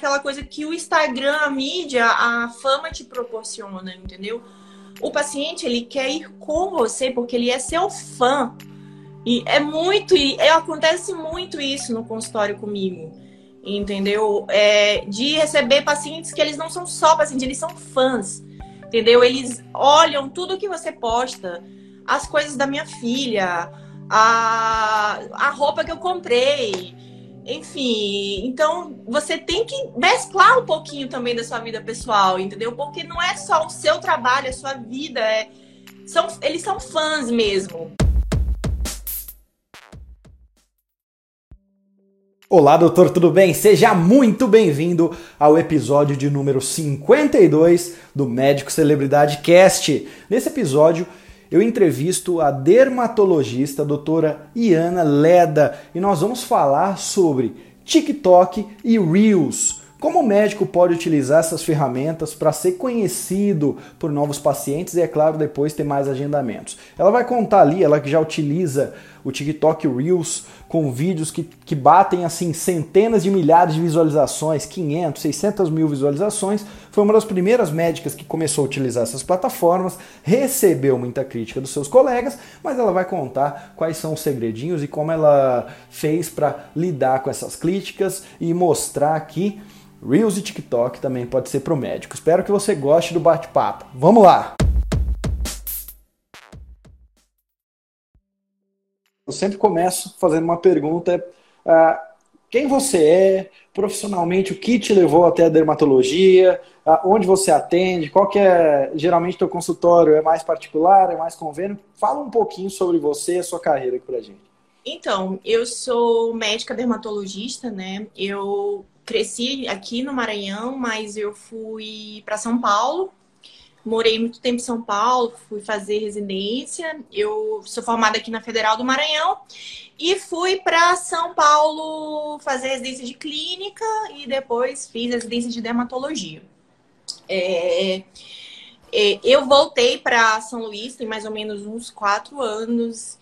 aquela coisa que o Instagram, a mídia, a fama te proporciona, entendeu? O paciente, ele quer ir com você porque ele é seu fã. E é muito, e acontece muito isso no consultório comigo, entendeu? É, de receber pacientes que eles não são só pacientes, eles são fãs, entendeu? Eles olham tudo que você posta, as coisas da minha filha, a, a roupa que eu comprei, enfim. Então, você tem que mesclar um pouquinho também da sua vida pessoal, entendeu? Porque não é só o seu trabalho, a sua vida, é, são, eles são fãs mesmo. Olá, doutor, tudo bem? Seja muito bem-vindo ao episódio de número 52 do Médico Celebridade Cast. Nesse episódio, eu entrevisto a dermatologista a doutora Iana Leda e nós vamos falar sobre TikTok e Reels. Como o médico pode utilizar essas ferramentas para ser conhecido por novos pacientes e, é claro, depois ter mais agendamentos? Ela vai contar ali, ela que já utiliza o TikTok Reels com vídeos que, que batem assim centenas de milhares de visualizações, 500, 600 mil visualizações. Foi uma das primeiras médicas que começou a utilizar essas plataformas, recebeu muita crítica dos seus colegas, mas ela vai contar quais são os segredinhos e como ela fez para lidar com essas críticas e mostrar aqui Reels e TikTok também pode ser para o médico. Espero que você goste do bate-papo. Vamos lá! Eu sempre começo fazendo uma pergunta: uh, quem você é profissionalmente? O que te levou até a dermatologia? Uh, onde você atende? Qual que é geralmente teu consultório? É mais particular? É mais convênio? Fala um pouquinho sobre você e a sua carreira aqui pra gente. Então, eu sou médica dermatologista, né? Eu cresci aqui no Maranhão, mas eu fui para São Paulo. Morei muito tempo em São Paulo, fui fazer residência. Eu sou formada aqui na Federal do Maranhão e fui para São Paulo fazer residência de clínica e depois fiz residência de dermatologia. É, é, eu voltei para São Luís tem mais ou menos uns quatro anos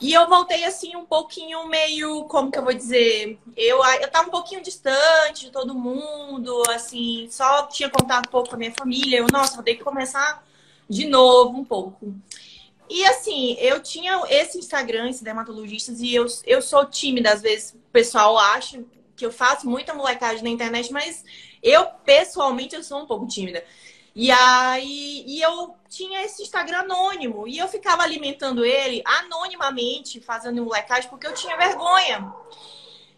e eu voltei assim um pouquinho meio, como que eu vou dizer? Eu, eu tava um pouquinho distante de todo mundo, assim, só tinha contato um pouco com a minha família. Eu, nossa, vou ter que começar de novo um pouco. E assim, eu tinha esse Instagram, esse dermatologistas, e eu, eu sou tímida, às vezes o pessoal acha que eu faço muita molecagem na internet, mas eu, pessoalmente, eu sou um pouco tímida. E aí e eu tinha esse Instagram anônimo e eu ficava alimentando ele anonimamente, fazendo um molecagem, porque eu tinha vergonha.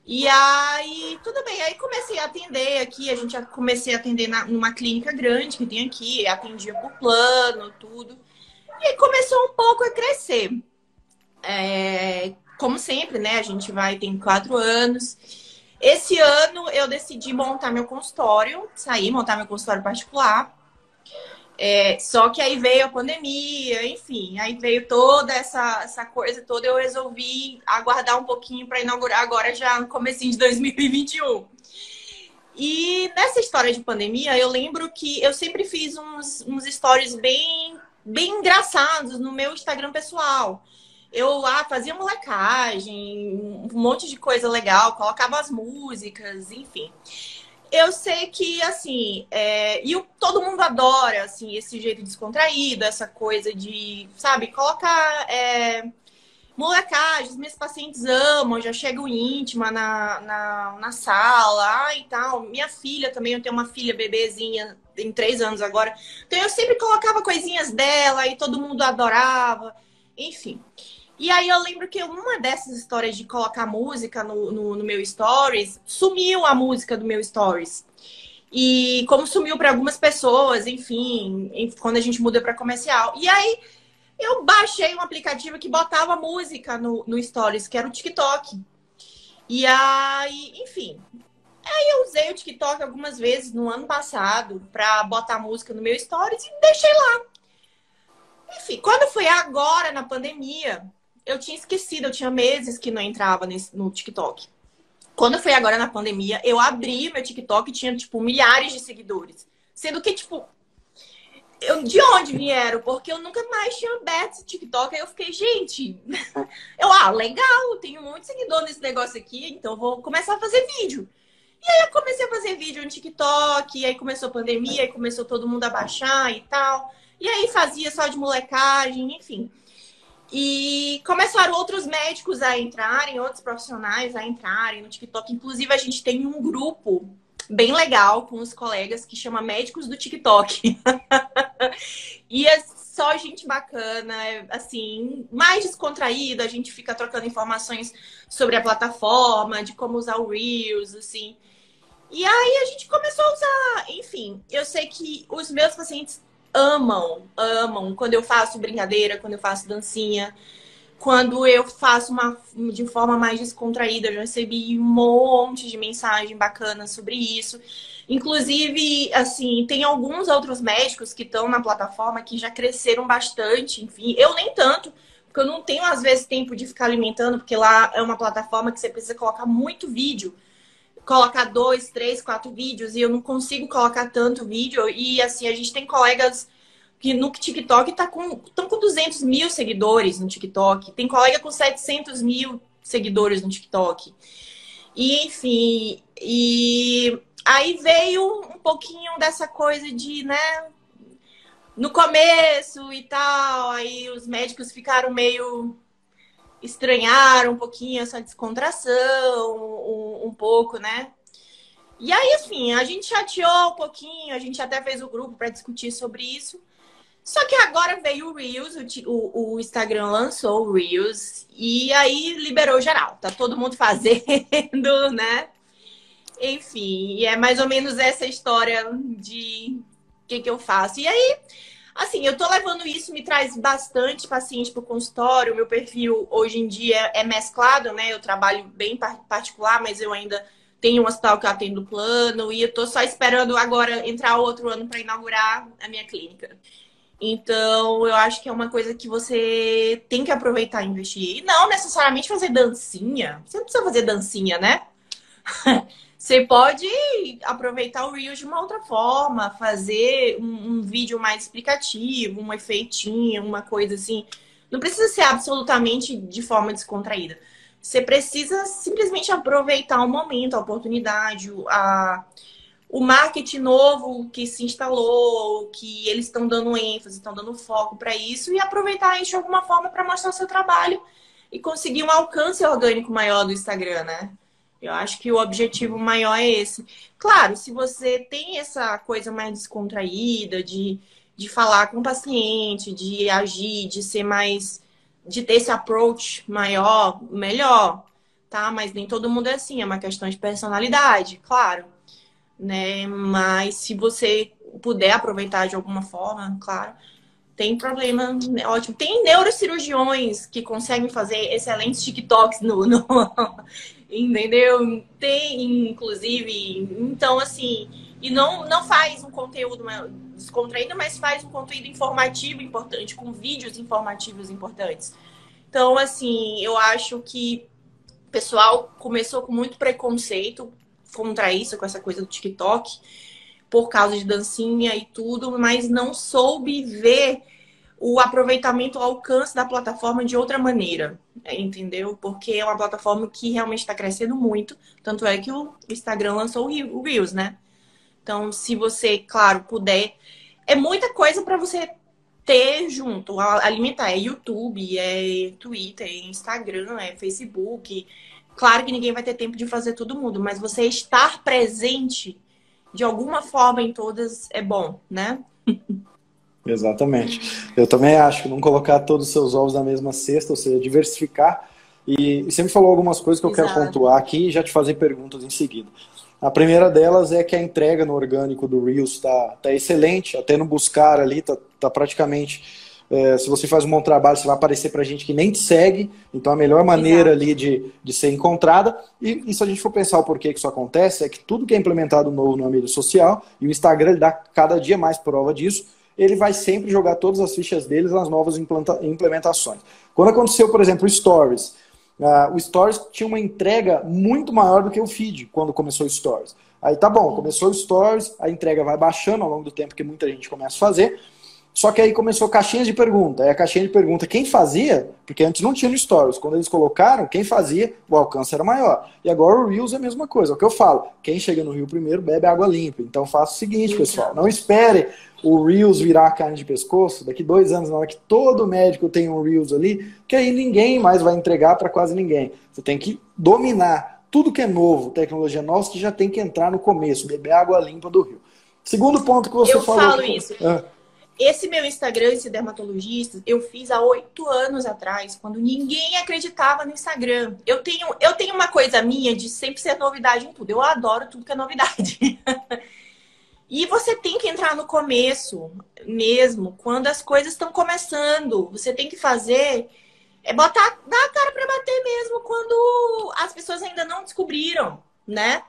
E aí, tudo bem, aí comecei a atender aqui, a gente comecei a atender na, numa clínica grande que tem aqui, atendia por plano, tudo. E aí começou um pouco a crescer. É, como sempre, né? A gente vai, tem quatro anos. Esse ano eu decidi montar meu consultório, sair, montar meu consultório particular. É, só que aí veio a pandemia, enfim, aí veio toda essa, essa coisa toda, eu resolvi aguardar um pouquinho para inaugurar agora já no começo de 2021. E nessa história de pandemia, eu lembro que eu sempre fiz uns, uns stories bem, bem engraçados no meu Instagram pessoal. Eu lá fazia molecagem, um monte de coisa legal, colocava as músicas, enfim eu sei que, assim, é, e todo mundo adora, assim, esse jeito descontraído, essa coisa de, sabe, colocar é, molecagens, meus pacientes amam, já chegam íntima na, na, na sala, e tal. Minha filha também, eu tenho uma filha bebezinha, tem três anos agora. Então eu sempre colocava coisinhas dela e todo mundo adorava, enfim. E aí eu lembro que uma dessas histórias de colocar música no, no, no meu stories, sumiu a música do meu stories. E como sumiu para algumas pessoas, enfim, quando a gente muda para comercial. E aí eu baixei um aplicativo que botava música no, no stories, que era o TikTok. E aí, enfim. Aí eu usei o TikTok algumas vezes no ano passado para botar música no meu stories e deixei lá. Enfim, quando foi agora na pandemia, eu tinha esquecido, eu tinha meses que não entrava nesse, no TikTok. Quando foi agora na pandemia, eu abri meu TikTok e tinha, tipo, milhares de seguidores. Sendo que, tipo, eu, de onde vieram? Porque eu nunca mais tinha aberto esse TikTok. Aí eu fiquei, gente, eu, ah, legal, tenho muito seguidor nesse negócio aqui, então vou começar a fazer vídeo. E aí eu comecei a fazer vídeo no TikTok, aí começou a pandemia, aí começou todo mundo a baixar e tal. E aí fazia só de molecagem, enfim. E começaram outros médicos a entrarem, outros profissionais a entrarem no TikTok. Inclusive, a gente tem um grupo bem legal com os colegas que chama Médicos do TikTok. e é só gente bacana, é, assim, mais descontraída, a gente fica trocando informações sobre a plataforma, de como usar o Reels, assim. E aí a gente começou a usar, enfim, eu sei que os meus pacientes amam, amam quando eu faço brincadeira, quando eu faço dancinha, quando eu faço uma de forma mais descontraída. Eu já recebi um monte de mensagem bacana sobre isso. Inclusive, assim, tem alguns outros médicos que estão na plataforma que já cresceram bastante, enfim, eu nem tanto, porque eu não tenho às vezes tempo de ficar alimentando, porque lá é uma plataforma que você precisa colocar muito vídeo colocar dois, três, quatro vídeos e eu não consigo colocar tanto vídeo. E assim, a gente tem colegas que no TikTok tá com, estão com 200 mil seguidores no TikTok. Tem colega com 700 mil seguidores no TikTok. E, enfim, e aí veio um pouquinho dessa coisa de, né, no começo e tal, aí os médicos ficaram meio estranharam um pouquinho essa descontração, um pouco, né? E aí, assim, a gente chateou um pouquinho, a gente até fez o grupo para discutir sobre isso. Só que agora veio o Reels, o, o, Instagram lançou o Reels e aí liberou geral. Tá todo mundo fazendo, né? Enfim, é mais ou menos essa história de o que, que eu faço. E aí, Assim, eu tô levando isso, me traz bastante paciente pro consultório. Meu perfil hoje em dia é mesclado, né? Eu trabalho bem particular, mas eu ainda tenho um hospital que eu atendo plano e eu tô só esperando agora entrar outro ano para inaugurar a minha clínica. Então, eu acho que é uma coisa que você tem que aproveitar e investir. E não necessariamente fazer dancinha. Você não precisa fazer dancinha, né? Você pode aproveitar o Reels de uma outra forma, fazer um, um, vídeo mais explicativo, um efeitinho, uma coisa assim. Não precisa ser absolutamente de forma descontraída. Você precisa simplesmente aproveitar o momento, a oportunidade, a, o marketing novo que se instalou, que eles estão dando ênfase, estão dando foco para isso e aproveitar isso de alguma forma para mostrar o seu trabalho e conseguir um alcance orgânico maior do Instagram, né? Eu acho que o objetivo maior é esse. Claro, se você tem essa coisa mais descontraída, de, de falar com o paciente, de agir, de ser mais. de ter esse approach maior, melhor, tá? Mas nem todo mundo é assim, é uma questão de personalidade, claro. Né? Mas se você puder aproveitar de alguma forma, claro, tem problema, né? ótimo. Tem neurocirurgiões que conseguem fazer excelentes TikToks no, no, entendeu? Tem, inclusive, então assim, e não, não faz um conteúdo descontraído, mas faz um conteúdo informativo importante, com vídeos informativos importantes. Então, assim, eu acho que o pessoal começou com muito preconceito contra isso, com essa coisa do TikTok, por causa de dancinha e tudo, mas não soube ver o aproveitamento, o alcance da plataforma de outra maneira, entendeu? Porque é uma plataforma que realmente está crescendo muito, tanto é que o Instagram lançou o Reels, né? Então, se você, claro, puder, é muita coisa para você ter junto, alimentar. É YouTube, é Twitter, é Instagram, é Facebook. Claro que ninguém vai ter tempo de fazer todo mundo, mas você estar presente de alguma forma em todas é bom, né? Exatamente. Eu também acho que não colocar todos os seus ovos na mesma cesta, ou seja, diversificar. E, você me falou algumas coisas que eu Exato. quero pontuar aqui e já te fazer perguntas em seguida. A primeira delas é que a entrega no orgânico do Reels está tá excelente, até no buscar ali, está tá praticamente. É, se você faz um bom trabalho, você vai aparecer para gente que nem te segue, então a melhor maneira Exato. ali de, de ser encontrada. E, e, se a gente for pensar o porquê que isso acontece, é que tudo que é implementado novo na mídia social, e o Instagram dá cada dia mais prova disso, ele vai sempre jogar todas as fichas deles nas novas implementações. Quando aconteceu, por exemplo, o Stories, uh, o Stories tinha uma entrega muito maior do que o feed quando começou o Stories. Aí tá bom, começou o Stories, a entrega vai baixando ao longo do tempo que muita gente começa a fazer. Só que aí começou caixinhas de pergunta. Aí a caixinha de pergunta, quem fazia, porque antes não tinha no Stories, quando eles colocaram, quem fazia, o alcance era maior. E agora o Reels é a mesma coisa. É o que eu falo, quem chega no Rio primeiro bebe água limpa. Então faça o seguinte, pessoal, não espere o Reels virar carne de pescoço, daqui dois anos, na hora que todo médico tem um Reels ali, que aí ninguém mais vai entregar para quase ninguém. Você tem que dominar tudo que é novo, tecnologia nova, você já tem que entrar no começo, beber água limpa do rio. Segundo ponto que você eu falou. Eu falo isso. Ah. Esse meu Instagram, esse dermatologista, eu fiz há oito anos atrás, quando ninguém acreditava no Instagram. Eu tenho, eu tenho uma coisa minha de sempre ser novidade em tudo. Eu adoro tudo que é novidade. e você tem que entrar no começo mesmo, quando as coisas estão começando. Você tem que fazer é botar, dar a cara para bater mesmo quando as pessoas ainda não descobriram, né?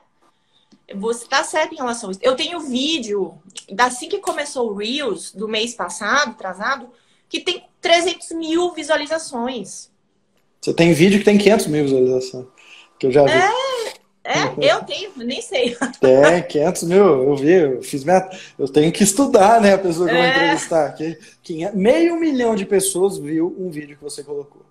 Você tá certo em relação a isso. Eu tenho vídeo, assim que começou o Reels, do mês passado, atrasado, que tem 300 mil visualizações. Você tem vídeo que tem 500 mil visualizações. Que eu já vi. É, é eu tenho, nem sei. Tem, 500 mil, eu vi, eu fiz meta. Eu tenho que estudar, né, a pessoa que eu vou é. entrevistar. aqui. meio milhão de pessoas viu um vídeo que você colocou.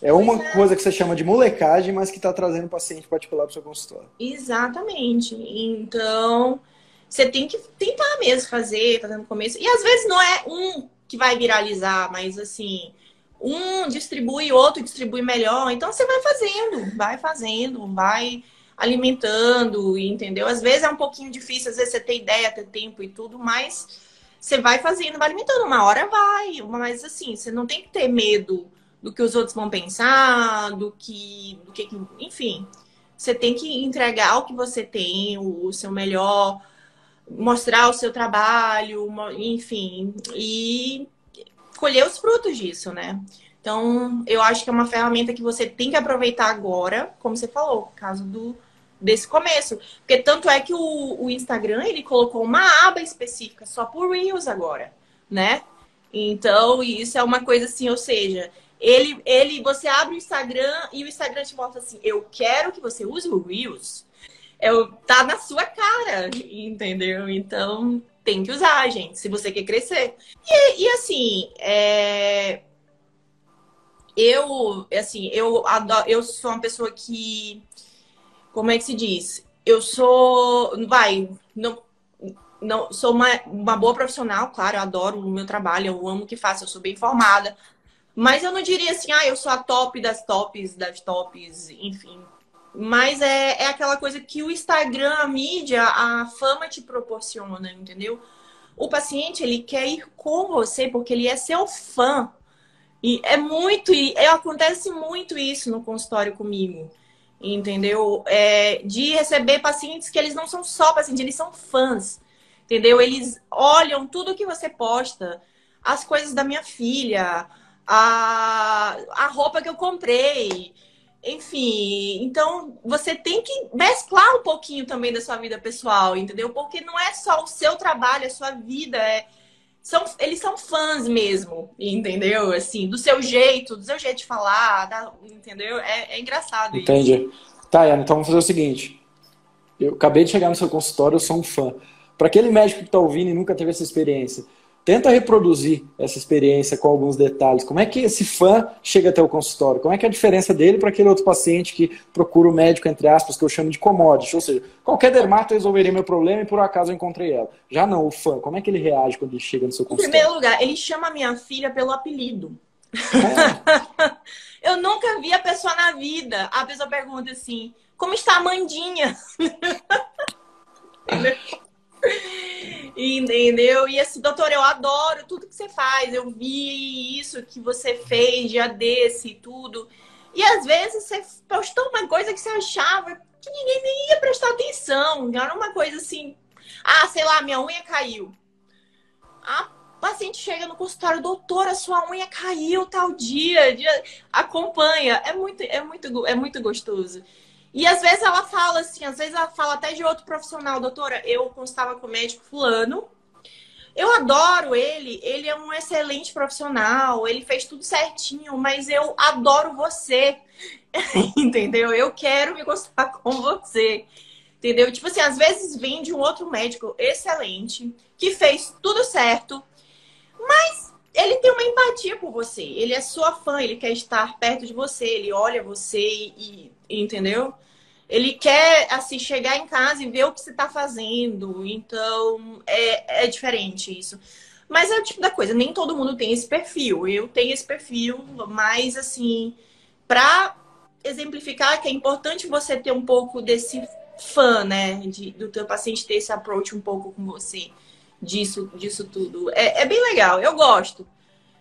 É uma é. coisa que você chama de molecagem, mas que está trazendo paciente particular para o seu consultório. Exatamente. Então, você tem que tentar mesmo fazer, fazer no começo. E às vezes não é um que vai viralizar, mas assim, um distribui, outro distribui melhor. Então você vai fazendo, vai fazendo, vai alimentando, entendeu? Às vezes é um pouquinho difícil, às vezes você tem ideia, ter tempo e tudo, mas você vai fazendo, vai alimentando. Uma hora vai, mas assim, você não tem que ter medo do que os outros vão pensar, do que, do que, enfim, você tem que entregar o que você tem, o, seu melhor, mostrar o seu trabalho, enfim, e colher os frutos disso, né? Então, eu acho que é uma ferramenta que você tem que aproveitar agora, como você falou, causa do, desse começo. Porque tanto é que o, o Instagram, ele colocou uma aba específica só por Reels agora, né? Então, isso é uma coisa assim, ou seja, ele, ele, você abre o Instagram e o Instagram te mostra assim: eu quero que você use o Reels. É, tá na sua cara, entendeu? Então tem que usar, gente, se você quer crescer. E, e assim, é... eu, assim, eu adoro, eu sou uma pessoa que, como é que se diz? Eu sou, vai, não, não sou uma, uma boa profissional, claro, eu adoro o meu trabalho, eu amo o que faço, eu sou bem formada, mas eu não diria assim, ah, eu sou a top das tops, das tops, enfim. Mas é, é aquela coisa que o Instagram, a mídia, a fama te proporciona, entendeu? O paciente, ele quer ir com você porque ele é seu fã. E é muito, e acontece muito isso no consultório comigo, entendeu? É, de receber pacientes que eles não são só pacientes, eles são fãs, entendeu? Eles olham tudo que você posta, as coisas da minha filha, a, a roupa que eu comprei. Enfim, então você tem que mesclar um pouquinho também da sua vida pessoal, entendeu? Porque não é só o seu trabalho, a sua vida, é, são, eles são fãs mesmo, entendeu? Assim, do seu jeito, do seu jeito de falar, da, entendeu? É, é engraçado Entendi. isso. Tá, então vamos fazer o seguinte. Eu acabei de chegar no seu consultório, eu sou um fã. Para aquele médico que está ouvindo e nunca teve essa experiência, Tenta reproduzir essa experiência com alguns detalhes. Como é que esse fã chega até o consultório? Como é que é a diferença dele para aquele outro paciente que procura o médico, entre aspas, que eu chamo de commodity? Ou seja, qualquer dermato resolveria meu problema e por acaso eu encontrei ela. Já não, o fã, como é que ele reage quando ele chega no seu consultório? Em primeiro lugar, ele chama a minha filha pelo apelido. É. eu nunca vi a pessoa na vida. A pessoa pergunta assim: como está a Mandinha? Entendeu? E assim, doutor, eu adoro tudo que você faz. Eu vi isso que você fez dia desse e tudo. E às vezes você postou uma coisa que você achava que ninguém nem ia prestar atenção. Era uma coisa assim. Ah, sei lá, minha unha caiu. A paciente chega no consultório, doutora, sua unha caiu tal dia, dia... acompanha. É muito, é muito, é muito gostoso. E às vezes ela fala assim, às vezes ela fala até de outro profissional, doutora, eu constava com o médico fulano, eu adoro ele, ele é um excelente profissional, ele fez tudo certinho, mas eu adoro você. Entendeu? Eu quero me gostar com você. Entendeu? Tipo assim, às vezes vem de um outro médico excelente, que fez tudo certo, Mas ele tem uma empatia por você. Ele é sua fã, ele quer estar perto de você, ele olha você e, e entendeu? Ele quer assim chegar em casa e ver o que você está fazendo. Então é, é diferente isso. Mas é o tipo da coisa, nem todo mundo tem esse perfil. Eu tenho esse perfil, mas assim, para exemplificar que é importante você ter um pouco desse fã, né? De, do teu paciente ter esse approach um pouco com você disso, disso tudo. É, é bem legal, eu gosto.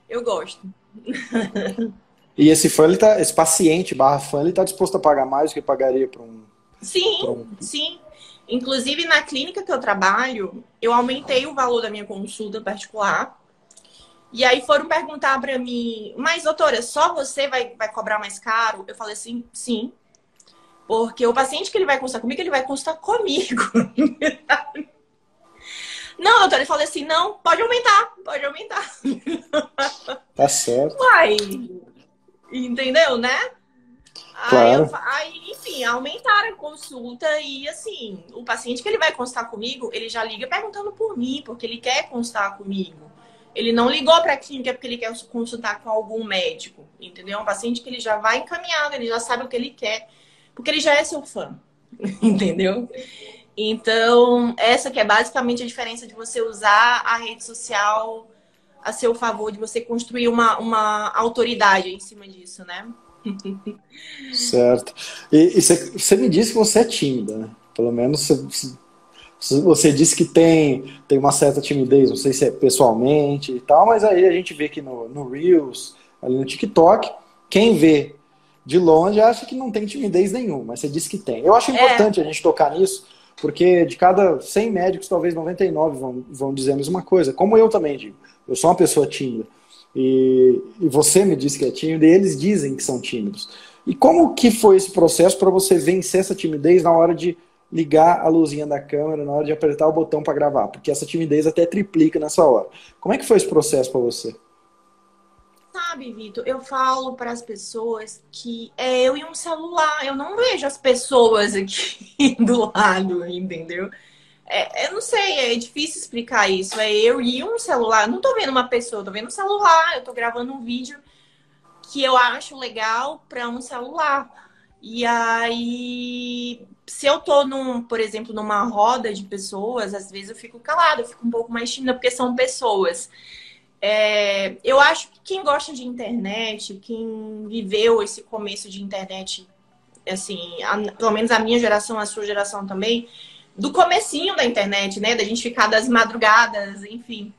Eu gosto. e esse fã, ele tá, esse paciente barra fã, ele tá disposto a pagar mais do que pagaria para um. Sim, um... sim. Inclusive, na clínica que eu trabalho, eu aumentei o valor da minha consulta particular. E aí foram perguntar para mim, mas doutora, só você vai, vai cobrar mais caro? Eu falei assim, sim. Porque o paciente que ele vai consultar comigo, ele vai consultar comigo. não, doutora, ele falou assim, não, pode aumentar, pode aumentar. Tá certo. Uai, entendeu, né? Claro. Aí, aí, enfim, aumentaram a consulta e assim, o paciente que ele vai consultar comigo, ele já liga perguntando por mim, porque ele quer consultar comigo. Ele não ligou para a clínica porque ele quer consultar com algum médico, entendeu? É um paciente que ele já vai encaminhado, ele já sabe o que ele quer, porque ele já é seu fã, entendeu? Então, essa que é basicamente a diferença de você usar a rede social a seu favor, de você construir uma, uma autoridade em cima disso, né? Certo. E, você me disse que você é tímida, né? Pelo menos você, você disse que tem, tem uma certa timidez, não sei se é pessoalmente e tal, mas aí a gente vê que no, no Reels, ali no TikTok, quem vê de longe acha que não tem timidez nenhuma, mas você disse que tem. Eu acho é. importante é. a gente tocar nisso, porque de cada 100 médicos, talvez 99 vão, vão dizer a mesma coisa, como eu também digo. Eu sou uma pessoa tímida. E, e você me disse que é tímido, e eles dizem que são tímidos. E como que foi esse processo para você vencer essa timidez na hora de ligar a luzinha da câmera, na hora de apertar o botão para gravar? Porque essa timidez até triplica nessa hora. Como é que foi esse processo para você? Sabe, Vitor, eu falo para as pessoas que é eu e um celular. Eu não vejo as pessoas aqui do lado, entendeu? É, eu não sei, é difícil explicar isso. É eu e um celular. Não tô vendo uma pessoa, tô vendo um celular. Eu tô gravando um vídeo que eu acho legal para um celular. E aí, se eu tô num, por exemplo, numa roda de pessoas, às vezes eu fico calada, eu fico um pouco mais tímida, porque são pessoas. É, eu acho que quem gosta de internet, quem viveu esse começo de internet, assim, a, pelo menos a minha geração, a sua geração também, do comecinho da internet, né? Da gente ficar das madrugadas, enfim.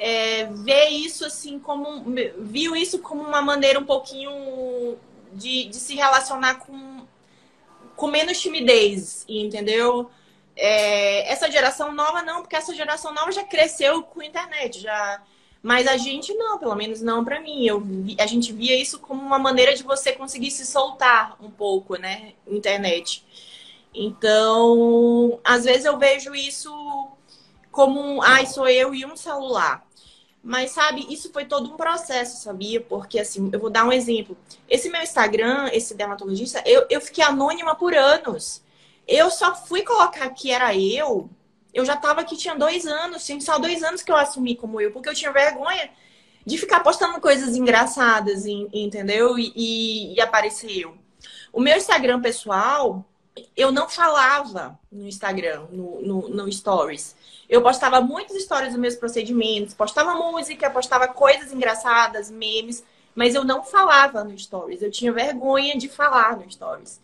É, isso assim como viu isso como uma maneira um pouquinho de, de se relacionar com, com menos timidez, entendeu? É, essa geração nova não, porque essa geração nova já cresceu com internet, já. Mas a gente não, pelo menos não para mim. Eu vi, a gente via isso como uma maneira de você conseguir se soltar um pouco, né? Internet. Então, às vezes eu vejo isso como um, ai, sou eu e um celular. Mas, sabe, isso foi todo um processo, sabia? Porque, assim, eu vou dar um exemplo. Esse meu Instagram, esse dermatologista, eu, eu fiquei anônima por anos. Eu só fui colocar que era eu, eu já tava aqui, tinha dois anos, tinha só dois anos que eu assumi como eu, porque eu tinha vergonha de ficar postando coisas engraçadas, entendeu? E, e, e aparecer eu. O meu Instagram pessoal, eu não falava no Instagram, no, no, no, Stories. Eu postava muitas histórias dos meus procedimentos, postava música, postava coisas engraçadas, memes, mas eu não falava no Stories. Eu tinha vergonha de falar no Stories.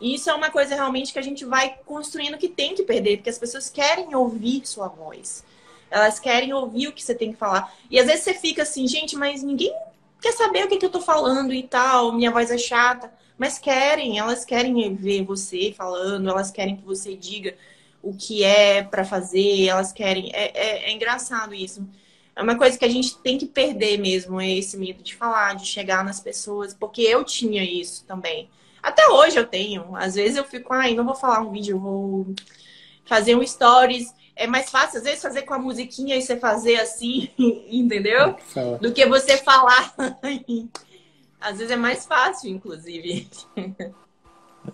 E isso é uma coisa realmente que a gente vai construindo que tem que perder, porque as pessoas querem ouvir sua voz. Elas querem ouvir o que você tem que falar. E às vezes você fica assim, gente, mas ninguém quer saber o que, que eu tô falando e tal, minha voz é chata. Mas querem, elas querem ver você falando, elas querem que você diga o que é para fazer, elas querem. É, é, é, engraçado isso. É uma coisa que a gente tem que perder mesmo, é esse medo de falar, de chegar nas pessoas, porque eu tinha isso também. Até hoje eu tenho. Às vezes eu fico, ai, não vou falar um vídeo, eu vou fazer um stories. É mais fácil, às vezes, fazer com a musiquinha e você fazer assim, entendeu? Do que você falar Às vezes é mais fácil, inclusive.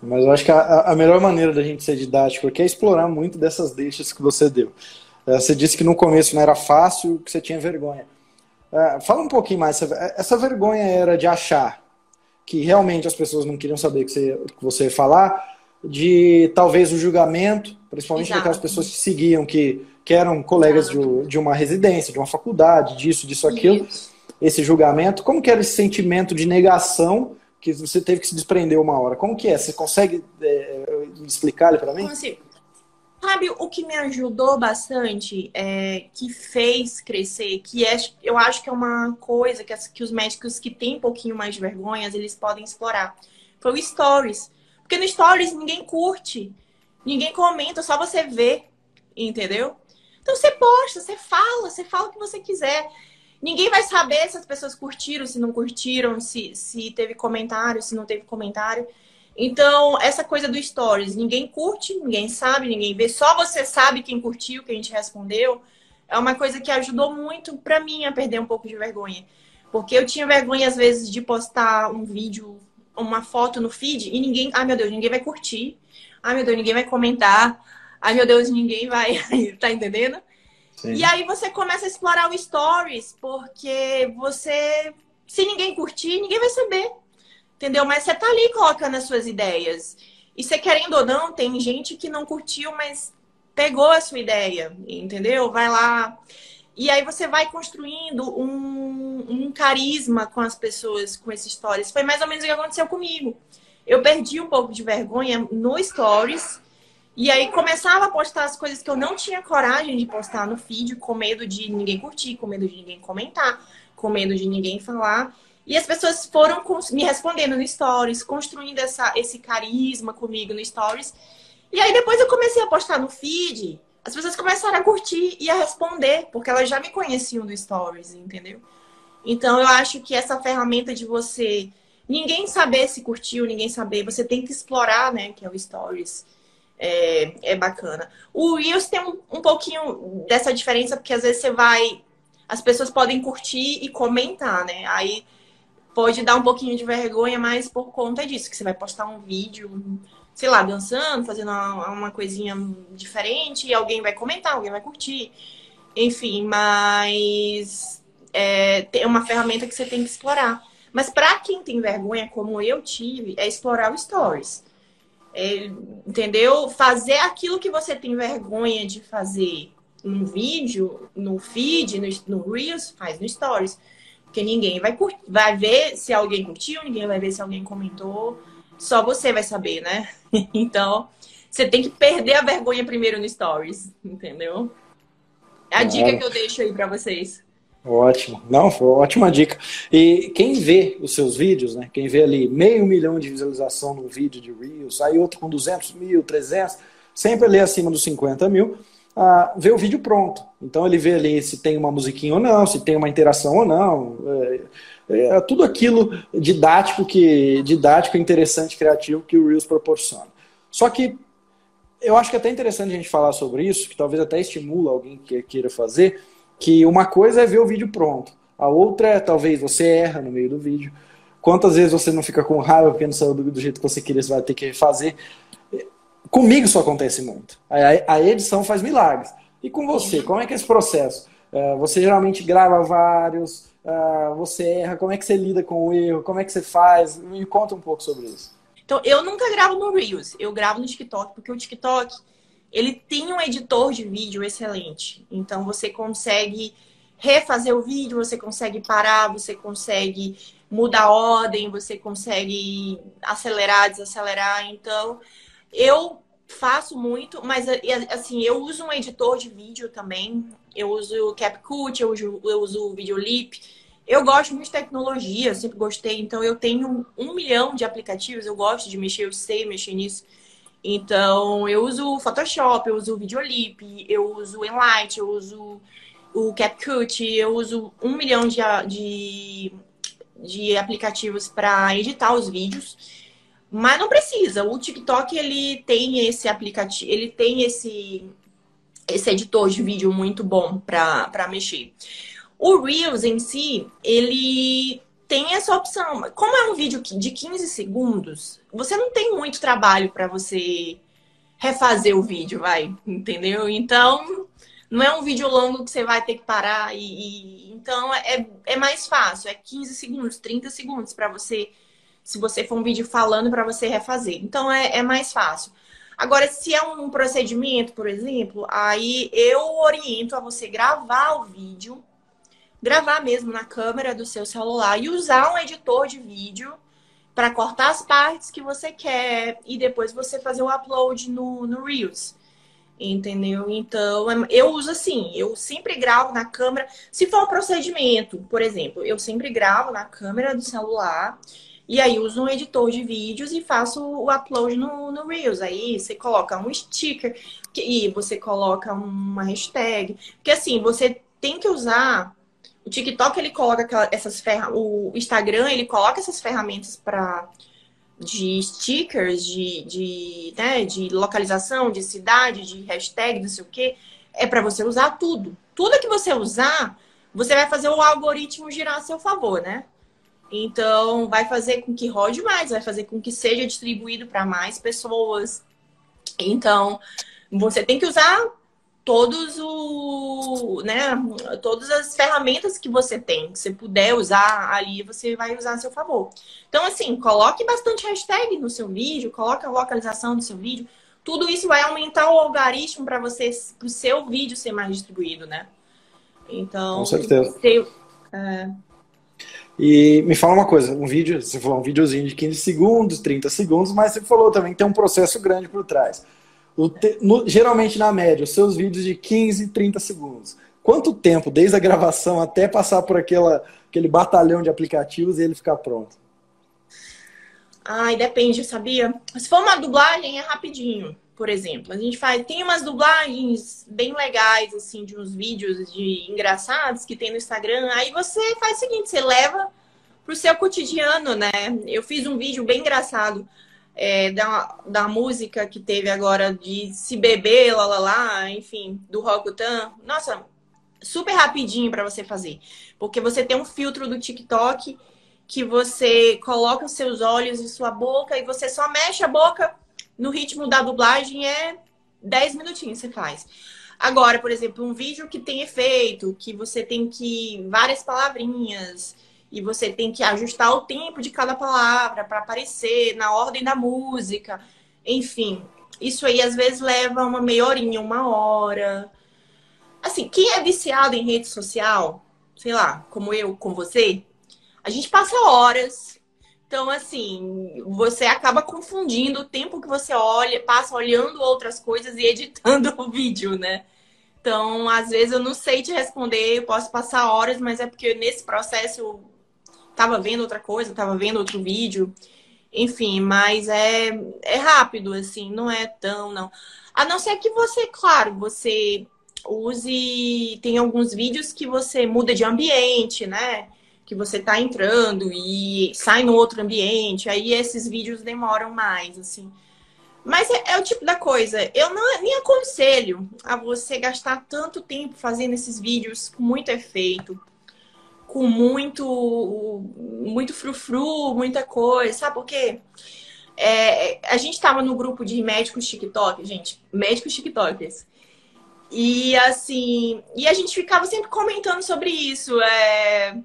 Mas eu acho que a, a melhor maneira da gente ser didático aqui é explorar muito dessas deixas que você deu. É, você disse que no começo não era fácil, que você tinha vergonha. Uh, fala um pouquinho mais. Essa vergonha era de achar que realmente as pessoas não queriam saber que você, que você ia falar, de talvez o julgamento, principalmente Exato. daquelas pessoas que seguiam, que, que eram colegas de, de, uma residência, de uma faculdade, disso, disso, aquilo, Isso. esse julgamento. Como que era esse sentimento de negação que você teve que se desprender uma hora? Como que é? Você consegue é, explicar ele para mim? Consigo. Sabe o que me ajudou bastante, é, que fez crescer, que é, eu acho que é uma coisa que, as, que os médicos que têm um pouquinho mais de vergonhas, eles podem explorar. Foi o Stories. Porque no Stories ninguém curte, ninguém comenta, só você vê, entendeu? Então você posta, você fala, você fala o que você quiser. Ninguém vai saber se as pessoas curtiram, se não curtiram, se, se teve comentário, se não teve comentário. Então, essa coisa do stories, ninguém curte, ninguém sabe, ninguém vê, só você sabe quem curtiu, quem te respondeu. É uma coisa que ajudou muito para mim a perder um pouco de vergonha. Porque eu tinha vergonha, às vezes, de postar um vídeo, uma foto no feed e ninguém. Ai, meu Deus, ninguém vai curtir. Ai, meu Deus, ninguém vai comentar. Ai, meu Deus, ninguém vai. tá entendendo? Sim. E aí você começa a explorar o stories, porque você. Se ninguém curtir, ninguém vai saber entendeu? Mas você tá ali colocando as suas ideias. E você querendo ou não, tem gente que não curtiu, mas pegou a sua ideia, entendeu? Vai lá. E aí você vai construindo um, um carisma com as pessoas, com esses stories. Foi mais ou menos o que aconteceu comigo. Eu perdi um pouco de vergonha no stories. E aí começava a postar as coisas que eu não tinha coragem de postar no feed, com medo de ninguém curtir, com medo de ninguém comentar, com medo de ninguém falar. E as pessoas foram me respondendo no Stories, construindo essa, esse carisma comigo no Stories. E aí depois eu comecei a postar no feed, as pessoas começaram a curtir e a responder, porque elas já me conheciam do Stories, entendeu? Então eu acho que essa ferramenta de você ninguém saber se curtiu, ninguém saber, você tem que explorar, né, que é o Stories. É, é bacana. O Reels tem um, um pouquinho dessa diferença, porque às vezes você vai. As pessoas podem curtir e comentar, né? Aí pode dar um pouquinho de vergonha, mas por conta disso, que você vai postar um vídeo, sei lá, dançando, fazendo uma, uma coisinha diferente, e alguém vai comentar, alguém vai curtir. Enfim, mas é, uma ferramenta que você tem que explorar. Mas para quem tem vergonha, como eu tive, é explorar o Stories. É, entendeu? Fazer aquilo que você tem vergonha de fazer no vídeo, no feed, no, no Reels, faz no Stories. Porque ninguém vai, curtir, vai ver se alguém curtiu, ninguém vai ver se alguém comentou. Só você vai saber, né? então, você tem que perder a vergonha primeiro no Stories, entendeu? É a dica que eu deixo aí para vocês. Ótimo. Não, foi ótima dica. E quem vê os seus vídeos, né? Quem vê ali meio milhão de visualização no vídeo de Reels, aí outro com 200 mil, 300, sempre ali acima dos 50 mil, a ver o vídeo pronto. Então ele vê ali se tem uma musiquinha ou não, se tem uma interação ou não. É, é tudo aquilo didático que didático, interessante, criativo que o Reels proporciona. Só que eu acho que é até interessante a gente falar sobre isso, que talvez até estimula alguém que queira fazer, que uma coisa é ver o vídeo pronto, a outra é talvez você erra no meio do vídeo. Quantas vezes você não fica com raiva porque não saiu do, jeito que você queria, você vai ter que refazer. Comigo isso acontece muito. A, a edição faz milagres. E com você, como é que é esse processo? Uh, você geralmente grava vários, uh, você erra, como é que você lida com o erro, como é que você faz? Me conta um pouco sobre isso. Então, eu nunca gravo no Reels, eu gravo no TikTok, porque o TikTok, ele tem um editor de vídeo excelente. Então, você consegue refazer o vídeo, você consegue parar, você consegue mudar a ordem, você consegue acelerar, desacelerar. Então, eu faço muito, mas assim, eu uso um editor de vídeo também. Eu uso o CapCut, eu uso, eu uso o Videolip. Eu gosto muito de tecnologia, sempre gostei. Então, eu tenho um milhão de aplicativos, eu gosto de mexer, eu sei mexer nisso. Então, eu uso o Photoshop, eu uso o Videolip, eu uso o Enlight, eu uso o CapCut, eu uso um milhão de, de, de aplicativos para editar os vídeos. Mas não precisa. O TikTok ele tem esse aplicativo, ele tem esse esse editor de vídeo muito bom para mexer. O Reels em si, ele tem essa opção. Como é um vídeo de 15 segundos, você não tem muito trabalho para você refazer o vídeo, vai, entendeu? Então, Não é um vídeo longo que você vai ter que parar e, e então é, é mais fácil, é 15 segundos, 30 segundos para você, se você for um vídeo falando para você refazer. Então é, é mais fácil. Agora, se é um procedimento, por exemplo, aí eu oriento a você gravar o vídeo, gravar mesmo na câmera do seu celular e usar um editor de vídeo para cortar as partes que você quer e depois você fazer o upload no, no Reels. Entendeu? Então, é, eu uso assim, eu sempre gravo na câmera. Se for um procedimento, por exemplo, eu sempre gravo na câmera do celular e aí uso um editor de vídeos e faço o upload no, no Reels. Aí você coloca um sticker e você coloca uma hashtag. Porque assim, você tem que usar o TikTok ele coloca essas ferramentas, o Instagram ele coloca essas ferramentas para de stickers, de, de, né, de localização, de cidade, de hashtag, não sei o quê, é para você usar tudo. Tudo que você usar, você vai fazer o algoritmo girar a seu favor, né? Então, vai fazer com que rode mais, vai fazer com que seja distribuído para mais pessoas. Então, você tem que usar todos o, né, todas as ferramentas que você tem, que você puder usar ali, você vai usar a seu favor. Então, assim, coloque bastante hashtag no seu vídeo, coloque a localização do seu vídeo. Tudo isso vai aumentar o algoritmo para você, o seu vídeo ser mais distribuído, né? Então, com certeza. É... E me fala uma coisa, um vídeo, você falou um videozinho de 15 segundos, 30 segundos, mas você falou também que tem um processo grande por trás. Te, no, geralmente na média, os seus vídeos de 15, 30 segundos. Quanto tempo, desde a gravação até passar por aquela, aquele batalhão de aplicativos e ele ficar pronto? Ai, depende, sabia? Se for uma dublagem, é rapidinho, por exemplo. A gente faz. Tem umas dublagens bem legais, assim, de uns vídeos de engraçados que tem no Instagram. Aí você faz o seguinte: você leva pro seu cotidiano, né? Eu fiz um vídeo bem engraçado é, da, da música que teve agora de Se Beber, lá, lá, lá, enfim, do Rokutan. Nossa, super rapidinho para você fazer. Porque você tem um filtro do TikTok que você coloca os seus olhos e sua boca e você só mexe a boca no ritmo da dublagem é 10 minutinhos você faz. Agora, por exemplo, um vídeo que tem efeito, que você tem que várias palavrinhas, e você tem que ajustar o tempo de cada palavra para aparecer na ordem da música. Enfim, isso aí às vezes leva uma meia horinha, uma hora. Assim, quem é viciado em rede social, sei lá, como eu, com você, a gente passa horas. Então, assim, você acaba confundindo o tempo que você olha, passa olhando outras coisas e editando o vídeo, né? Então, às vezes eu não sei te responder, eu posso passar horas, mas é porque nesse processo tava vendo outra coisa, tava vendo outro vídeo. Enfim, mas é, é rápido, assim, não é tão, não. A não ser que você, claro, você use. Tem alguns vídeos que você muda de ambiente, né? Que você tá entrando e sai no outro ambiente. Aí esses vídeos demoram mais, assim. Mas é, é, o tipo da coisa. Eu não nem aconselho a você gastar tanto tempo fazendo esses vídeos com muito efeito com muito, muito frufru, muita coisa, sabe por quê? É, a gente estava no grupo de médicos TikTok, gente, médicos TikTokers. E assim, e a gente ficava sempre comentando sobre isso. É,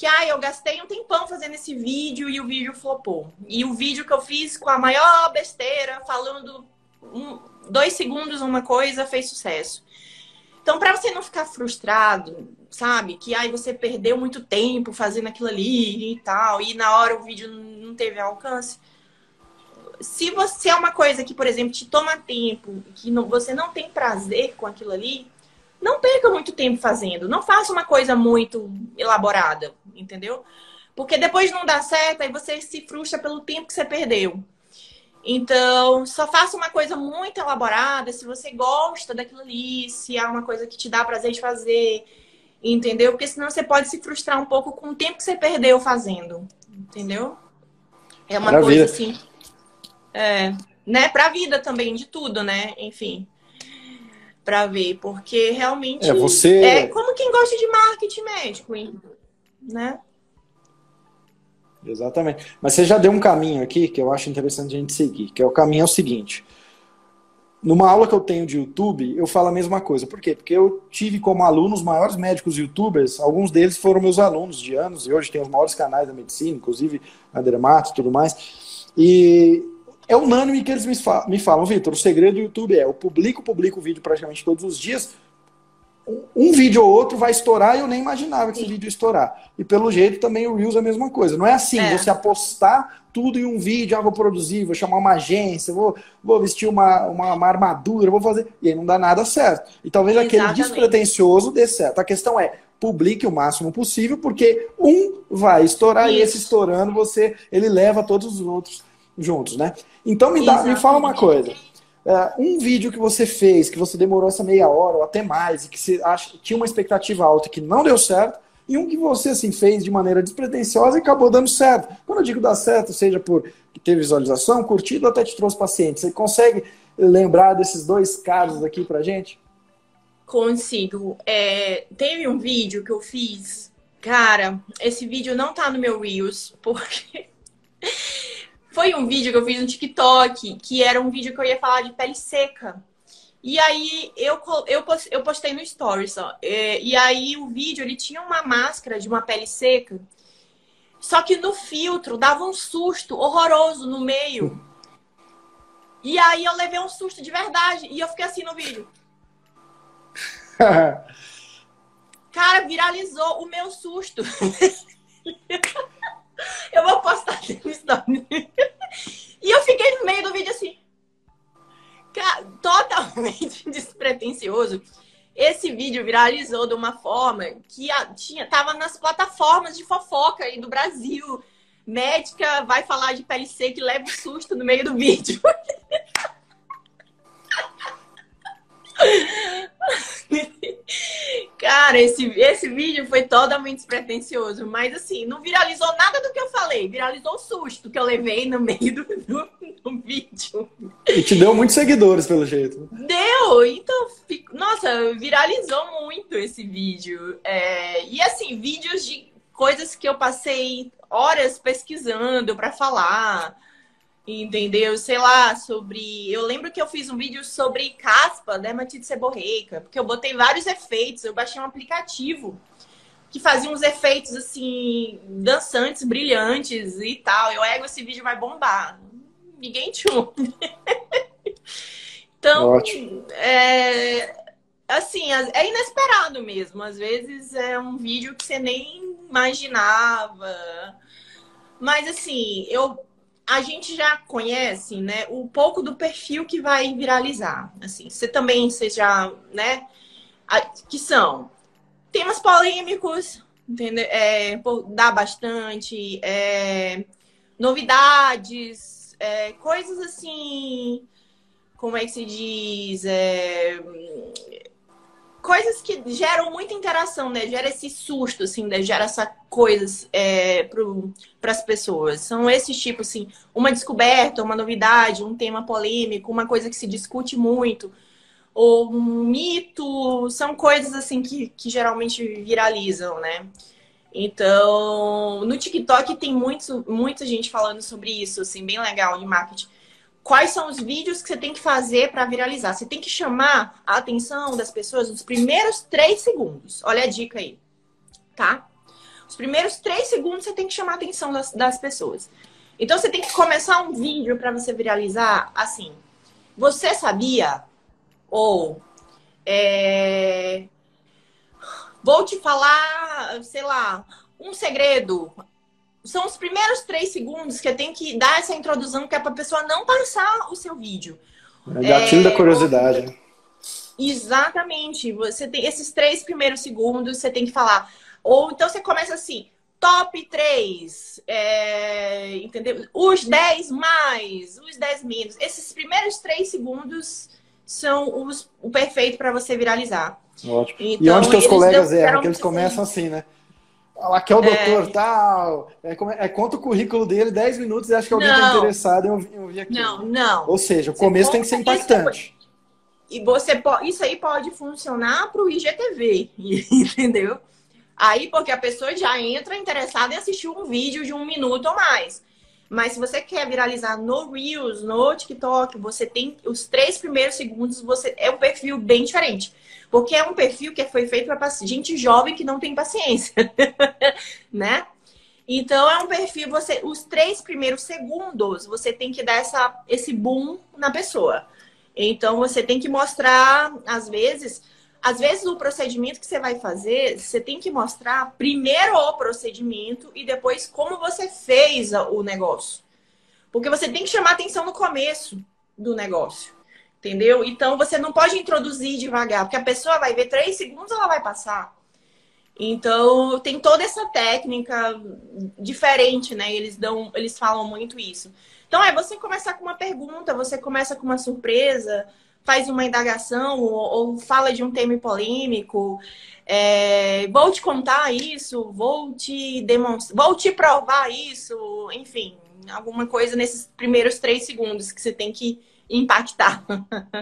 que ah, eu gastei um tempão fazendo esse vídeo e o vídeo flopou. E o vídeo que eu fiz com a maior besteira, falando um, dois segundos uma coisa, fez sucesso. Então, para você não ficar frustrado, sabe? Que aí você perdeu muito tempo fazendo aquilo ali e tal, e na hora o vídeo não teve alcance. Se você é uma coisa que, por exemplo, te toma tempo, que não, você não tem prazer com aquilo ali, não perca muito tempo fazendo. Não faça uma coisa muito elaborada, entendeu? Porque depois não dá certo, aí você se frustra pelo tempo que você perdeu. Então, só faça uma coisa muito elaborada, se você gosta daquilo ali, se é uma coisa que te dá prazer de fazer, entendeu? Porque senão você pode se frustrar um pouco com o tempo que você perdeu fazendo, entendeu? É uma Maravilha. coisa assim. É, né? Pra vida também, de tudo, né? Enfim. Pra ver, porque realmente. É, você... é como quem gosta de marketing médico, né? Exatamente. Mas você já deu um caminho aqui que eu acho interessante a gente seguir, que é o caminho é o seguinte. numa aula que eu tenho de YouTube, eu falo a mesma coisa. Por quê? Porque eu tive como aluno os maiores médicos youtubers, alguns deles foram meus alunos de anos, e hoje tem os maiores canais da medicina, inclusive a Dermato e tudo mais. E é unânime que eles me falam, Vitor, o segredo do YouTube é, eu publico, publico vídeo praticamente todos os dias, um vídeo ou outro vai estourar e eu nem imaginava que Sim. esse vídeo ia estourar. E pelo jeito também o Reels é a mesma coisa. Não é assim, é. você apostar tudo em um vídeo, ah, vou produzir, vou chamar uma agência, vou, vou vestir uma, uma, uma armadura, vou fazer. E aí não dá nada certo. E talvez Exatamente. aquele despretensioso dê certo. A questão é, publique o máximo possível, porque um vai estourar Isso. e esse estourando, você ele leva todos os outros juntos, né? Então me, dá, me fala uma coisa. Uh, um vídeo que você fez, que você demorou essa meia hora ou até mais, e que você acha, tinha uma expectativa alta que não deu certo, e um que você assim fez de maneira despretensiosa e acabou dando certo. Quando eu digo dar certo, seja por ter visualização, curtido, até te trouxe pacientes. Você consegue lembrar desses dois casos aqui pra gente? Consigo. É, teve um vídeo que eu fiz, cara, esse vídeo não tá no meu Reels, porque foi um vídeo que eu fiz no TikTok, que era um vídeo que eu ia falar de pele seca. E aí eu, eu, eu postei no Stories, ó. É, e aí o vídeo ele tinha uma máscara de uma pele seca. Só que no filtro dava um susto horroroso no meio. E aí eu levei um susto de verdade. E eu fiquei assim no vídeo. Cara, viralizou o meu susto. Eu vou postar story. E eu fiquei no meio do vídeo assim. Totalmente despretensioso. Esse vídeo viralizou de uma forma que tinha, tava nas plataformas de fofoca aí do Brasil. Médica vai falar de pele seca e leva um susto no meio do vídeo. Cara, esse, esse vídeo foi totalmente despretensioso, mas assim, não viralizou nada do que eu falei, viralizou o susto que eu levei no meio do, do, do vídeo. E te deu muitos seguidores, pelo jeito. Deu! Então, fico, nossa, viralizou muito esse vídeo. É, e assim, vídeos de coisas que eu passei horas pesquisando para falar entendeu? Sei lá, sobre. Eu lembro que eu fiz um vídeo sobre caspa, dermatite seborreica, porque eu botei vários efeitos. Eu baixei um aplicativo que fazia uns efeitos assim, dançantes, brilhantes e tal. Eu ego, esse vídeo vai bombar. Ninguém tchum. então, Ótimo. é. Assim, é inesperado mesmo. Às vezes é um vídeo que você nem imaginava. Mas assim, eu a gente já conhece, né, um pouco do perfil que vai viralizar. Assim, você também, você já, né, que são temas polêmicos, entendeu? É, dá bastante, é, novidades, é, coisas assim, como é que se diz? Coisas que geram muita interação, né? Gera esse susto, assim, né? Gera essa coisas é, para as pessoas. São esses tipos, assim, uma descoberta, uma novidade, um tema polêmico, uma coisa que se discute muito, ou um mito, são coisas, assim, que, que geralmente viralizam, né? Então, no TikTok tem muito, muita gente falando sobre isso, assim, bem legal de marketing quais são os vídeos que você tem que fazer para viralizar. Você tem que chamar a atenção das pessoas nos primeiros três segundos. Olha a dica aí, tá? Os primeiros três segundos você tem que chamar a atenção das, das pessoas. Então você tem que começar um vídeo para você viralizar assim. Você sabia? Ou é... vou te falar, sei lá, um segredo são os primeiros três segundos que eu tenho que dar essa introdução, que é para a pessoa não passar o seu vídeo. É gatilho é, da curiosidade. Exatamente. Você tem esses três primeiros segundos, você tem que falar. Ou então você começa assim, top 3, é, entendeu? Os 10 mais, os 10 menos. Esses primeiros três segundos são os, o perfeito para você viralizar. Ótimo. Então, e onde teus colegas erram? Que eles começam assim, né? Que é o doutor é... tal. É, é, conta o currículo dele 10 minutos e acho que alguém está interessado em ouvir, em ouvir aquilo. Não, não. Ou seja, o você começo tem que ser impactante. E você pode, isso aí pode funcionar para o IGTV, entendeu? Aí, porque a pessoa já entra interessada em assistir um vídeo de um minuto ou mais. Mas se você quer viralizar no Reels, no TikTok, você tem os três primeiros segundos, você é um perfil bem diferente. Porque é um perfil que foi feito para gente jovem que não tem paciência, né? Então é um perfil, você, os três primeiros segundos, você tem que dar essa, esse boom na pessoa. Então você tem que mostrar, às vezes, às vezes o procedimento que você vai fazer, você tem que mostrar primeiro o procedimento e depois como você fez o negócio. Porque você tem que chamar atenção no começo do negócio. Entendeu? Então você não pode introduzir devagar, porque a pessoa vai ver três segundos, ela vai passar. Então tem toda essa técnica diferente, né? Eles dão, eles falam muito isso. Então é você começar com uma pergunta, você começa com uma surpresa, faz uma indagação ou, ou fala de um tema polêmico. É, vou te contar isso, vou te demonstrar, vou te provar isso, enfim, alguma coisa nesses primeiros três segundos que você tem que impactar.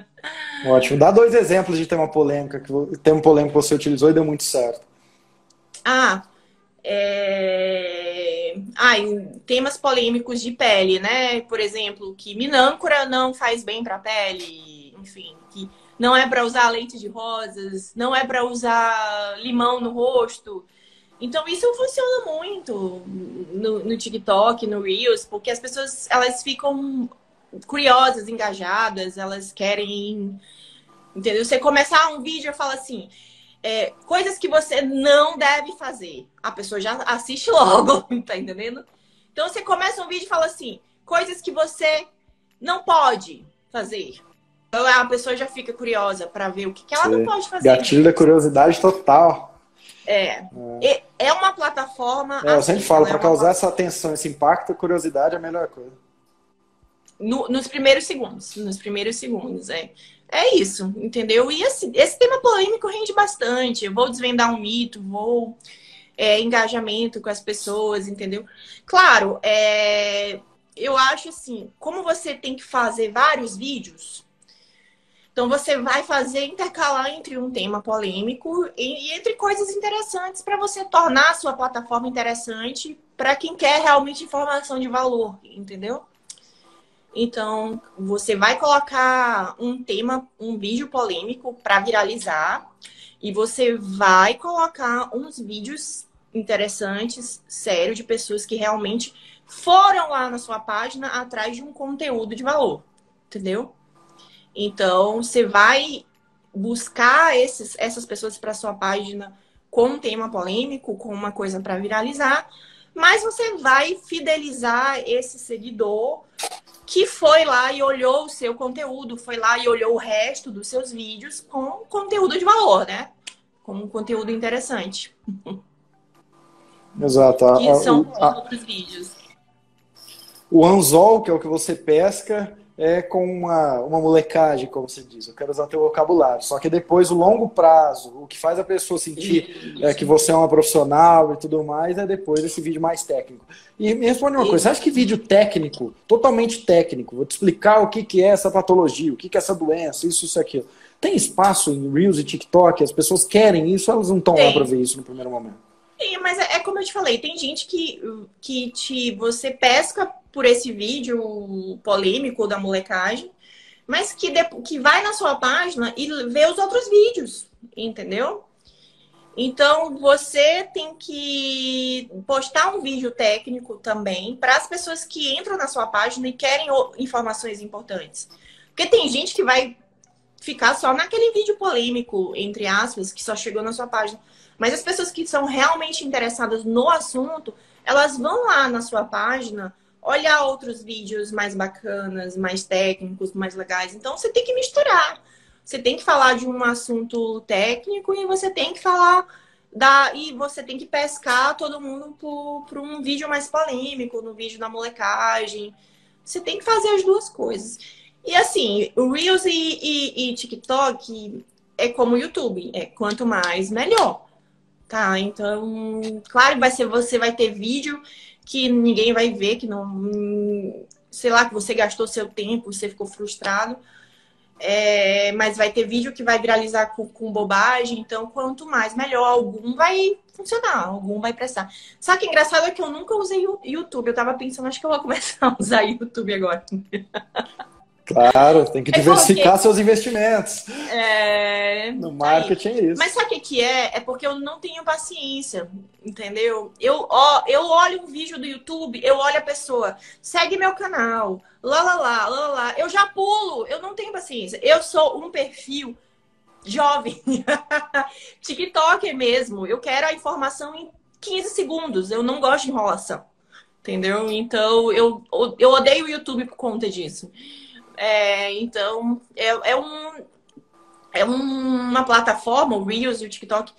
Ótimo. Dá dois exemplos de tema polêmico que tema polêmico que você utilizou e deu muito certo. Ah, é... ah, em temas polêmicos de pele, né? Por exemplo, que minâncora não faz bem para a pele enfim, que não é para usar leite de rosas, não é para usar limão no rosto. Então isso funciona muito no, no, TikTok, no Reels, porque as pessoas elas ficam curiosas, engajadas, elas querem, entendeu? Você começar um vídeo e fala assim, é, coisas que você não deve fazer. A pessoa já assiste logo, tá entendendo? Então você começa um vídeo e fala assim, coisas que você não pode fazer. Então a pessoa já fica curiosa para ver o que, que ela Sim. não pode fazer. Gatilho da curiosidade total. É. É, é uma plataforma. É, eu sempre assim, falo, para é causar plataforma... essa atenção, esse impacto, a curiosidade é a melhor coisa. No, nos primeiros segundos. Nos primeiros segundos, é. É isso, entendeu? E esse, esse tema polêmico rende bastante. Eu vou desvendar um mito, vou. É, engajamento com as pessoas, entendeu? Claro, é, eu acho assim, como você tem que fazer vários vídeos, então você vai fazer intercalar entre um tema polêmico e, e entre coisas interessantes para você tornar a sua plataforma interessante para quem quer realmente informação de valor, entendeu? Então, você vai colocar um tema, um vídeo polêmico para viralizar e você vai colocar uns vídeos interessantes, sérios, de pessoas que realmente foram lá na sua página atrás de um conteúdo de valor, entendeu? Então, você vai buscar esses, essas pessoas para sua página com um tema polêmico, com uma coisa para viralizar, mas você vai fidelizar esse seguidor que foi lá e olhou o seu conteúdo, foi lá e olhou o resto dos seus vídeos com conteúdo de valor, né? Com um conteúdo interessante. Exato. Que são a, outros vídeos. O anzol, que é o que você pesca, é com uma, uma molecagem, como se diz. Eu quero usar teu vocabulário. Só que depois, o longo prazo, o que faz a pessoa sentir é, que você é uma profissional e tudo mais, é depois esse vídeo mais técnico. E me responde uma coisa: você acha que vídeo técnico, totalmente técnico, vou te explicar o que, que é essa patologia, o que, que é essa doença, isso, isso, aquilo. Tem espaço em Reels e TikTok? As pessoas querem isso, elas não estão lá para ver isso no primeiro momento. Sim, mas é, é, como eu te falei, tem gente que, que te, você pesca por esse vídeo polêmico da molecagem, mas que, de, que vai na sua página e vê os outros vídeos, entendeu? Então, você tem que postar um vídeo técnico também para as pessoas que entram na sua página e querem informações importantes. Porque tem gente que vai ficar só naquele vídeo polêmico, entre aspas, que só chegou na sua página. Mas as pessoas que são realmente interessadas no assunto, elas vão lá na sua página olhar outros vídeos mais bacanas, mais técnicos, mais legais. Então você tem que misturar. Você tem que falar de um assunto técnico e você tem que falar da e você tem que pescar todo mundo para um vídeo mais polêmico, no vídeo da molecagem. Você tem que fazer as duas coisas. E assim, o Reels e, e, e TikTok é como o YouTube, é quanto mais melhor. Tá, então, claro, vai ser você vai ter vídeo que ninguém vai ver, que não, sei lá, que você gastou seu tempo, você ficou frustrado. É, mas vai ter vídeo que vai viralizar com, com, bobagem, então quanto mais melhor algum vai funcionar, algum vai prestar. Sabe que engraçado é que eu nunca usei o YouTube. Eu tava pensando, acho que eu vou começar a usar YouTube agora. Claro, tem que é diversificar porque... seus investimentos. É... No marketing é isso. Mas sabe o que é? É porque eu não tenho paciência, entendeu? Eu, ó, eu olho um vídeo do YouTube, eu olho a pessoa, segue meu canal, lá, lá, lá, lá, lá. Eu já pulo, eu não tenho paciência. Eu sou um perfil jovem, TikToker mesmo. Eu quero a informação em 15 segundos, eu não gosto de enrolação, entendeu? Então, eu, eu odeio o YouTube por conta disso. É, então, é, é, um, é uma plataforma, o Reels e o TikTok,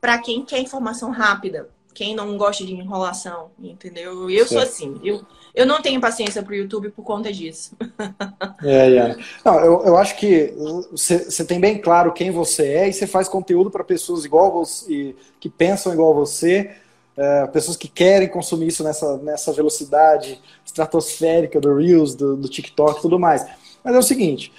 para quem quer informação rápida, quem não gosta de enrolação, entendeu? Eu sou assim, eu, eu não tenho paciência para o YouTube por conta disso. É, é. Não, eu, eu acho que você tem bem claro quem você é e você faz conteúdo para pessoas igual você, que pensam igual você, é, pessoas que querem consumir isso nessa, nessa velocidade estratosférica do Reels, do, do TikTok e tudo mais. Mas é o seguinte,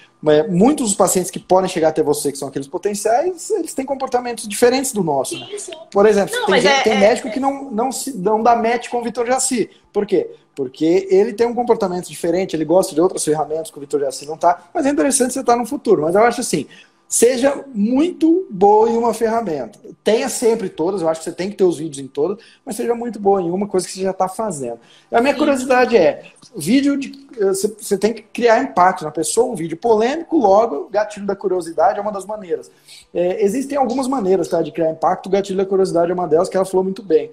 muitos dos pacientes que podem chegar até você, que são aqueles potenciais, eles têm comportamentos diferentes do nosso. Né? Por exemplo, não, tem, gente, é, tem é, médico é, que não, não, se, não dá match com o Vitor Jaci. Por quê? Porque ele tem um comportamento diferente, ele gosta de outras ferramentas que o Vitor Jaci não tá, mas é interessante você estar tá no futuro. Mas eu acho assim, seja muito boa em uma ferramenta. Tenha sempre todas, eu acho que você tem que ter os vídeos em todas, mas seja muito boa em uma coisa que você já está fazendo. A minha curiosidade é, vídeo de, eh, você tem que criar impacto na pessoa, um vídeo polêmico, logo, gatilho da curiosidade é uma das maneiras. É, existem algumas maneiras tá, de criar impacto, o gatilho da curiosidade é uma delas, que ela falou muito bem.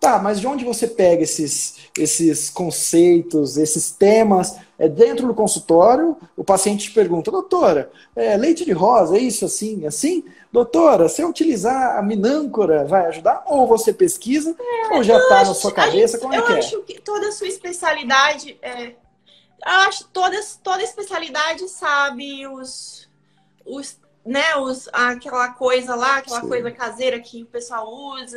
Tá, mas de onde você pega esses, esses conceitos, esses temas? É dentro do consultório, o paciente te pergunta, doutora, é, leite de rosa, é isso assim, assim? Doutora, se eu utilizar a minâncora, vai ajudar? Ou você pesquisa, é, ou já está na sua cabeça? Gente, como é eu que é? acho que toda a sua especialidade, é, eu acho toda, toda especialidade sabe os, os né, os, aquela coisa lá, aquela Sim. coisa caseira que o pessoal usa.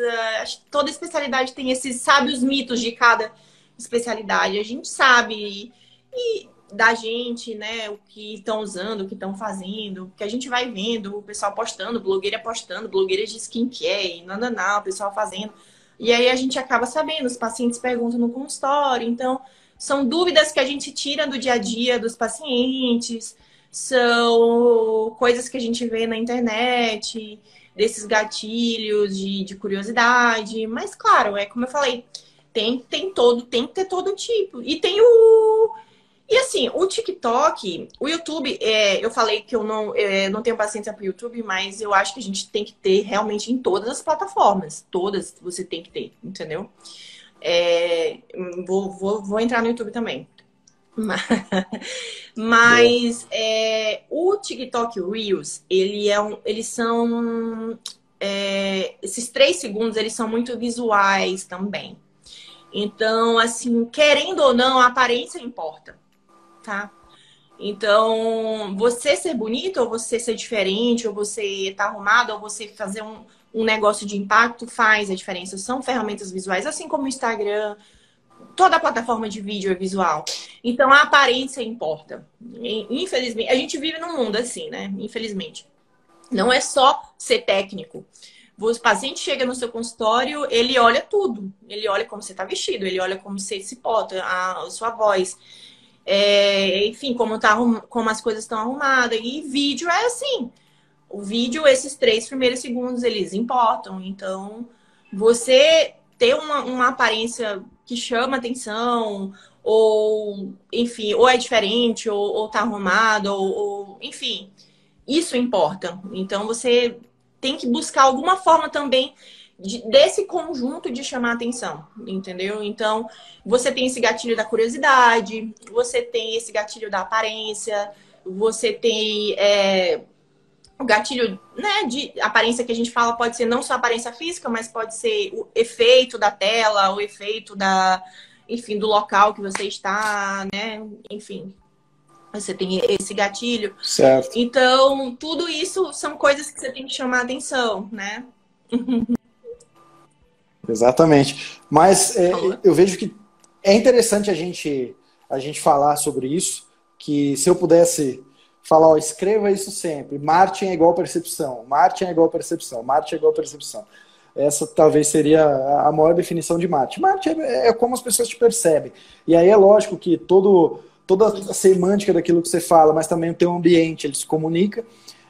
Toda especialidade tem esses, sabe os mitos de cada especialidade. A gente sabe e, e da gente, né, o que estão usando, o que estão fazendo, o que a gente vai vendo, o pessoal postando, blogueira postando, blogueiras de skincare, e nananá, o pessoal fazendo. E aí a gente acaba sabendo, os pacientes perguntam no consultório, então são dúvidas que a gente tira do dia a dia dos pacientes são coisas que a gente vê na internet, desses gatilhos de, de curiosidade. Mas, claro, é como eu falei, tem, tem todo, tem que ter todo tipo. E tem o. E assim, o TikTok, o YouTube, é, eu falei que eu não, é, não tenho paciência para o YouTube, mas eu acho que a gente tem que ter realmente em todas as plataformas. Todas você tem que ter, entendeu? É, vou, vou, vou entrar no YouTube também. Mas é, o TikTok Reels, ele é um, eles são. É, esses três segundos, eles são muito visuais também. Então, assim, querendo ou não, a aparência importa, tá? Então, você ser bonito, ou você ser diferente, ou você estar tá arrumado, ou você fazer um, um negócio de impacto faz a diferença. São ferramentas visuais, assim como o Instagram, toda a plataforma de vídeo é visual. Então a aparência importa. Infelizmente, a gente vive num mundo assim, né? Infelizmente. Não é só ser técnico. O paciente chega no seu consultório, ele olha tudo. Ele olha como você está vestido, ele olha como você se porta, a, sua voz. É, enfim, como, tá, como as coisas estão arrumadas. E vídeo é assim. O vídeo, esses três primeiros segundos, eles importam. Então, você ter uma, uma aparência que chama atenção, ou, enfim, ou é diferente, ou, ou tá arrumado, ou, ou, enfim, isso importa. Então você tem que buscar alguma forma também de, desse conjunto de chamar atenção, entendeu? Então, você tem esse gatilho da curiosidade, você tem esse gatilho da aparência, você tem é, o gatilho, né, de aparência que a gente fala pode ser não só aparência física, mas pode ser o efeito da tela, o efeito da, enfim, do local que você está, né, enfim. Você tem esse gatilho. Certo. Então, tudo isso são coisas que você tem que chamar atenção, né? Exatamente. Mas é, eu vejo que é interessante a gente, a gente falar sobre isso, que se eu pudesse falar, ó, escreva isso sempre. Martin é igual percepção, Martin é igual percepção, Martin é igual percepção. essa talvez seria a maior definição de marketing. Marketing é, é como as pessoas te percebem. E aí é lógico que todo, toda a semântica daquilo que você fala, mas também o teu ambiente, ele se comunica.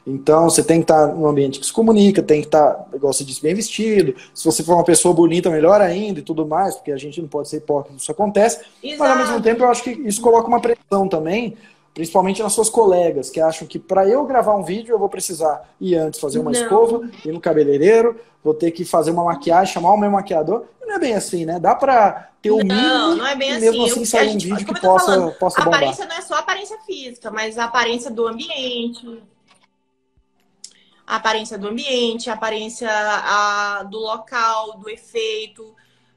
Então, você tem que estar num ambiente que se comunica, tem que estar, igual você disse, bem vestido. Se você for uma pessoa bonita, melhor ainda e tudo mais, porque a gente não pode ser hipócrita, isso acontece. Exato. Mas, ao mesmo tempo, eu acho que isso coloca uma pressão também, principalmente nas suas colegas, que acham que para eu gravar um vídeo, eu vou precisar ir antes fazer uma não. escova, ir no cabeleireiro, vou ter que fazer uma maquiagem, chamar o meu maquiador. Não é bem assim, né? Dá para ter o um mínimo não, não é bem e mesmo assim, assim sair um vídeo que possa, falando, possa bombar. A aparência não é só a aparência física, mas a aparência do ambiente, a aparência do ambiente, a aparência a, do local, do efeito.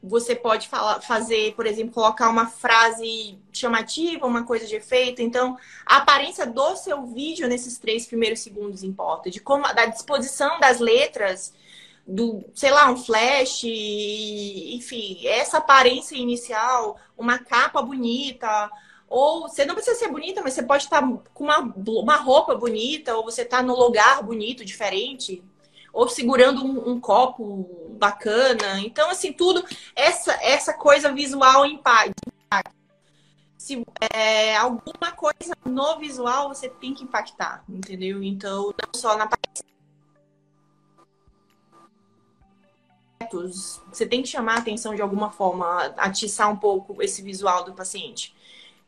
Você pode falar, fazer, por exemplo, colocar uma frase chamativa, uma coisa de efeito. Então, a aparência do seu vídeo nesses três primeiros segundos importa. De como, da disposição das letras, do, sei lá, um flash, enfim, essa aparência inicial, uma capa bonita, ou você não precisa ser bonita, mas você pode estar com uma, uma roupa bonita, ou você está no lugar bonito, diferente, ou segurando um, um, copo bacana. Então, assim, tudo, essa, essa coisa visual impacta. Se é, alguma coisa no visual, você tem que impactar, entendeu? Então, não só na você tem que chamar a atenção de alguma forma, atiçar um pouco esse visual do paciente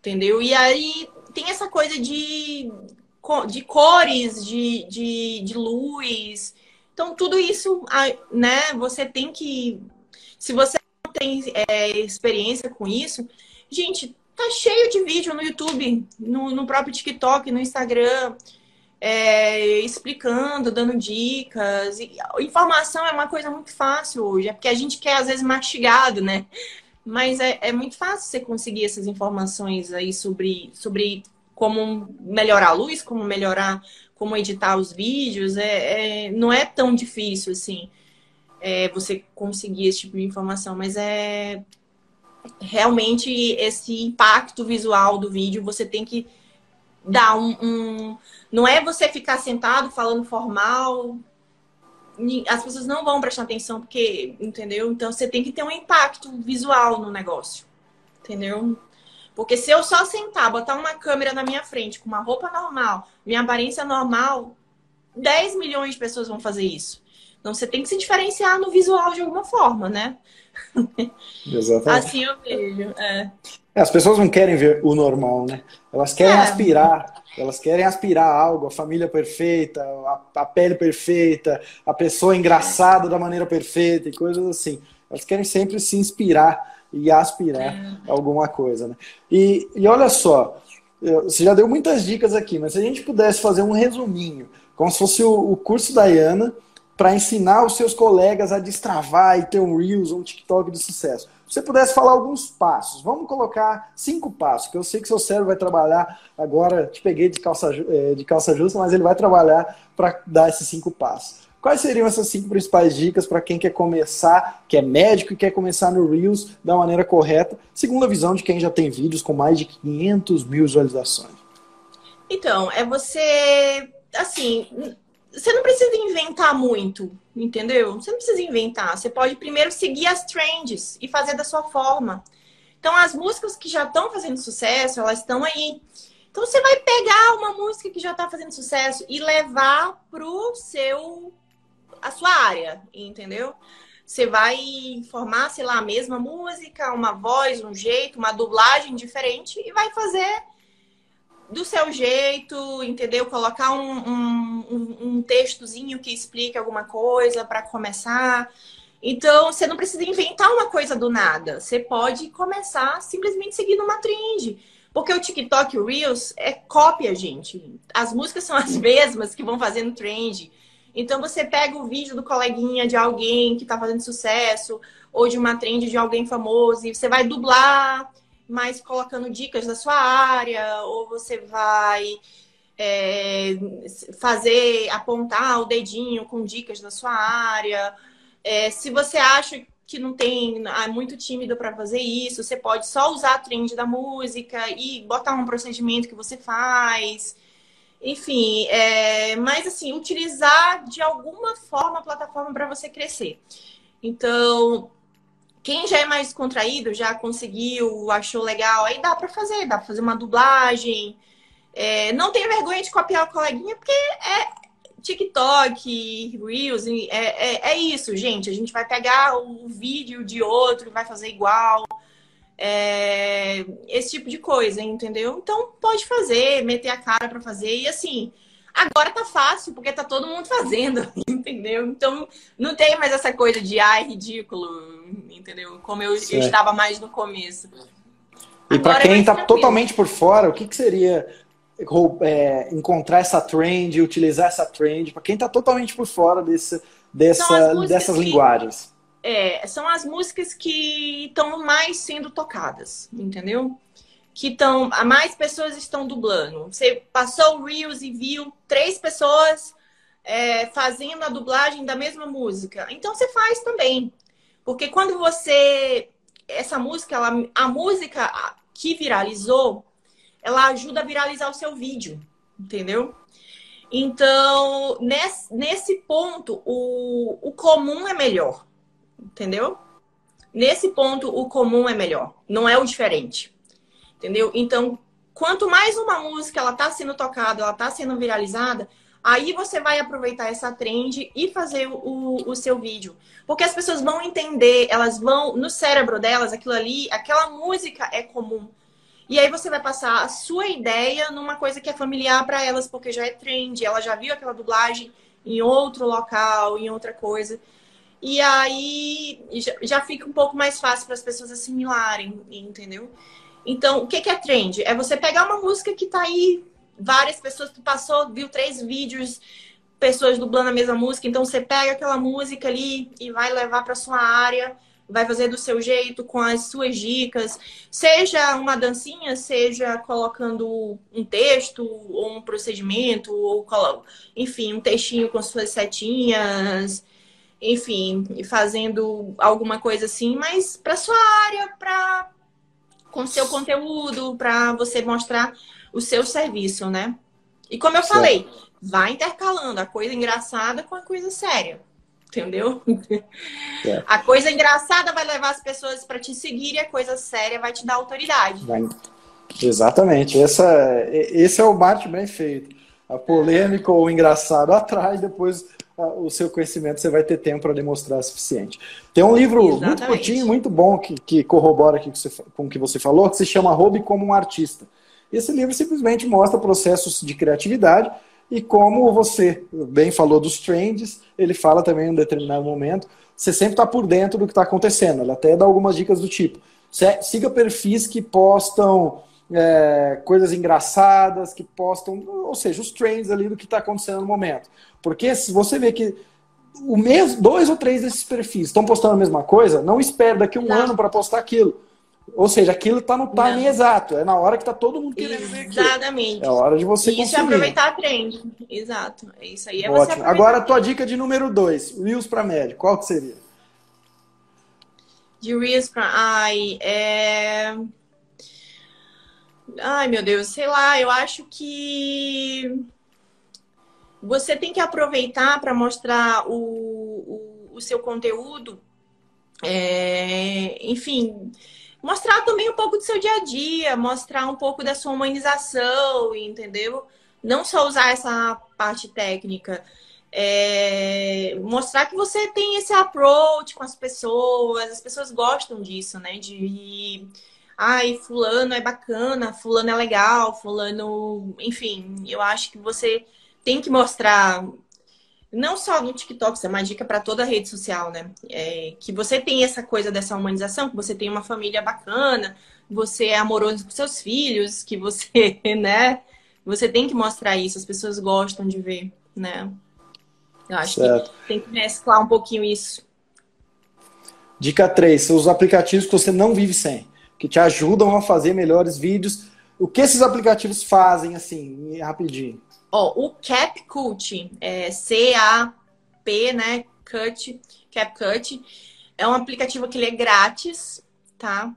entendeu? E aí tem essa coisa de, de cores, de, de, de luz. Então, tudo isso, né, você tem que. Se você não tem é, experiência com isso, gente, tá cheio de vídeo no YouTube, no, no próprio TikTok, no Instagram, é, explicando, dando dicas. E informação é uma coisa muito fácil hoje, é porque a gente quer, às vezes, mastigado, né? Mas é, é muito fácil você conseguir essas informações aí sobre, sobre como melhorar a luz, como melhorar, como editar os vídeos. É, é não é tão difícil assim é, você conseguir esse tipo de informação, mas é realmente esse impacto visual do vídeo você tem que dar um, um não é você ficar sentado falando formal as pessoas não vão prestar atenção porque, entendeu? Então você tem que ter um impacto visual no negócio, entendeu? Porque se eu só sentar, botar uma câmera na minha frente com uma roupa normal, minha aparência normal, 10 milhões de pessoas vão fazer isso. Então você tem que se diferenciar no visual de alguma forma, né? Exatamente. Assim eu vejo. É. é. As pessoas não querem ver o normal, né? Elas querem é. aspirar elas querem aspirar algo, a família perfeita, a, a, pele perfeita, a pessoa engraçada da maneira perfeita e coisas assim. Elas querem sempre se inspirar e aspirar é. alguma coisa. Né? E, e olha só, você já deu muitas dicas aqui, mas se a gente pudesse fazer um resuminho, como se fosse o, o curso da Iana, para ensinar os seus colegas a destravar e ter um Reels, um TikTok de sucesso você pudesse falar alguns passos, vamos colocar cinco passos, que eu sei que seu cérebro vai trabalhar agora, te peguei de calça, é, de calça justa, mas ele vai trabalhar para dar esses cinco passos. Quais seriam essas cinco principais dicas para quem quer começar, que é médico e quer começar no Reels da maneira correta, segundo a visão de quem já tem vídeos com mais de 500 mil visualizações? Então, é você, assim, você não precisa inventar muito, entendeu? Você não precisa inventar. Você pode primeiro seguir as trends e fazer da sua forma. Então, as músicas que já estão fazendo sucesso, elas estão aí. Então, você vai pegar uma música que já está fazendo sucesso e levar pro seu a sua área, entendeu? Você vai formar, sei lá, a mesma música, uma voz, um jeito, uma dublagem diferente e vai fazer do seu jeito, entendeu? Colocar um, um, um textozinho que explique alguma coisa para começar. Então, você não precisa inventar uma coisa do nada. Você pode começar simplesmente seguindo uma trend. Porque o TikTok o Reels é cópia, gente. As músicas são as mesmas que vão fazendo trend. Então, você pega o vídeo do coleguinha de alguém que está fazendo sucesso, ou de uma trend de alguém famoso, e você vai dublar mas colocando dicas da sua área, ou você vai é, fazer, apontar o dedinho com dicas da sua área. É, se você acha que não tem, é muito tímido para fazer isso, você pode só usar a trend da música e botar um procedimento que você faz. Enfim, é, mas assim, utilizar de alguma forma a plataforma para você crescer. Então, quem já é mais contraído, já conseguiu, achou legal, aí dá para fazer, dá para fazer uma dublagem. É, não tenha vergonha de copiar o coleguinha, porque é TikTok, Reels, é, é, é, isso, gente. A gente vai pegar o vídeo de outro vai fazer igual. É, esse tipo de coisa, entendeu? Então pode fazer, meter a cara para fazer e assim. Agora tá fácil, porque tá todo mundo fazendo, entendeu? Então não tem mais essa coisa de ai, ridículo, entendeu? Como eu, eu estava mais no começo. E para quem é tá tranquilo. totalmente por fora, o que, que seria é, encontrar essa trend, utilizar essa trend, para quem está totalmente por fora desse, dessa, dessas que, linguagens? É, são as músicas que estão mais sendo tocadas, entendeu? Que estão. Mais pessoas estão dublando. Você passou o Reels e viu três pessoas é, fazendo a dublagem da mesma música. Então você faz também. Porque quando você. Essa música, ela, a música que viralizou, ela ajuda a viralizar o seu vídeo, entendeu? Então, nesse, nesse ponto, o, o comum é melhor, entendeu? Nesse ponto, o comum é melhor, não é o diferente, entendeu? Então, quanto mais uma música ela tá sendo tocada, ela tá sendo viralizada, aí você vai aproveitar essa trend e fazer o, o seu vídeo. Porque as pessoas vão entender, elas vão, no cérebro delas, aquilo ali, aquela música é comum. E aí você vai passar a sua ideia numa coisa que é familiar para elas, porque já é trend, ela já viu aquela dublagem em outro local, em outra coisa. E aí já, fica um pouco mais fácil para as pessoas assimilarem, entendeu? Então, o que, que é trend? É você pegar uma música que tá aí, várias pessoas, tu passou, viu três vídeos, pessoas dublando a mesma música, então você pega aquela música ali e vai levar para sua área vai fazer do seu jeito, com as suas dicas, seja uma dancinha, seja colocando um texto ou um procedimento, ou enfim, um textinho com suas setinhas, enfim, fazendo alguma coisa assim, mas para sua área, para com seu conteúdo, para você mostrar o seu serviço, né? E como eu certo. falei, vai intercalando a coisa engraçada com a coisa séria entendeu? É. A coisa engraçada vai levar as pessoas para te seguir e a coisa séria vai te dar autoridade. Vai. Exatamente. Essa, esse é o bate bem feito. A polêmica ou o engraçado atrai, depois o seu conhecimento você vai ter tempo para demonstrar o suficiente. Tem um livro Exatamente. muito curtinho, muito bom, que, que corrobora aqui com o que você falou, que se chama Hobby como um Artista. Esse livro simplesmente mostra processos de criatividade e como você bem falou dos trends, ele fala também em um determinado momento, você sempre está por dentro do que está acontecendo. Ele até dá algumas dicas do tipo: siga perfis que postam é, coisas engraçadas, que postam, ou seja, os trends ali do que está acontecendo no momento. Porque se você vê que o mesmo, dois ou três desses perfis estão postando a mesma coisa, não espere daqui a um não. ano para postar aquilo. Ou seja, aquilo está no timing Não. exato. É na hora que está todo mundo querendo ver aquilo. Exatamente. É a hora de você isso consumir. é aproveitar a trend. Exato. É isso aí é Ótimo. Agora a tua dica de número dois. Reels para médio. Qual que seria? De Reels para... Ai, é... Ai, meu Deus. Sei lá. Eu acho que... Você tem que aproveitar para mostrar o, o, o seu conteúdo. É... Enfim mostrar também um pouco do seu dia a dia, mostrar um pouco da sua humanização, entendeu? Não só usar essa parte técnica. É, mostrar que você tem esse approach com as pessoas, as pessoas gostam disso, né? De ai, fulano é bacana, fulano é legal, fulano, enfim, eu acho que você tem que mostrar não só no TikTok, isso é uma dica para toda a rede social, né? É, que você tem essa coisa dessa humanização, que você tem uma família bacana, você é amoroso com seus filhos, que você, né? Você tem que mostrar isso, as pessoas gostam de ver, né? Eu acho certo. que tem que mesclar um pouquinho isso. Dica 3, são os aplicativos que você não vive sem, que te ajudam a fazer melhores vídeos. O que esses aplicativos fazem, assim, rapidinho? Ó, o CapCut, é C-A-P, né? Cut, CapCut, é um aplicativo que ele é grátis, tá?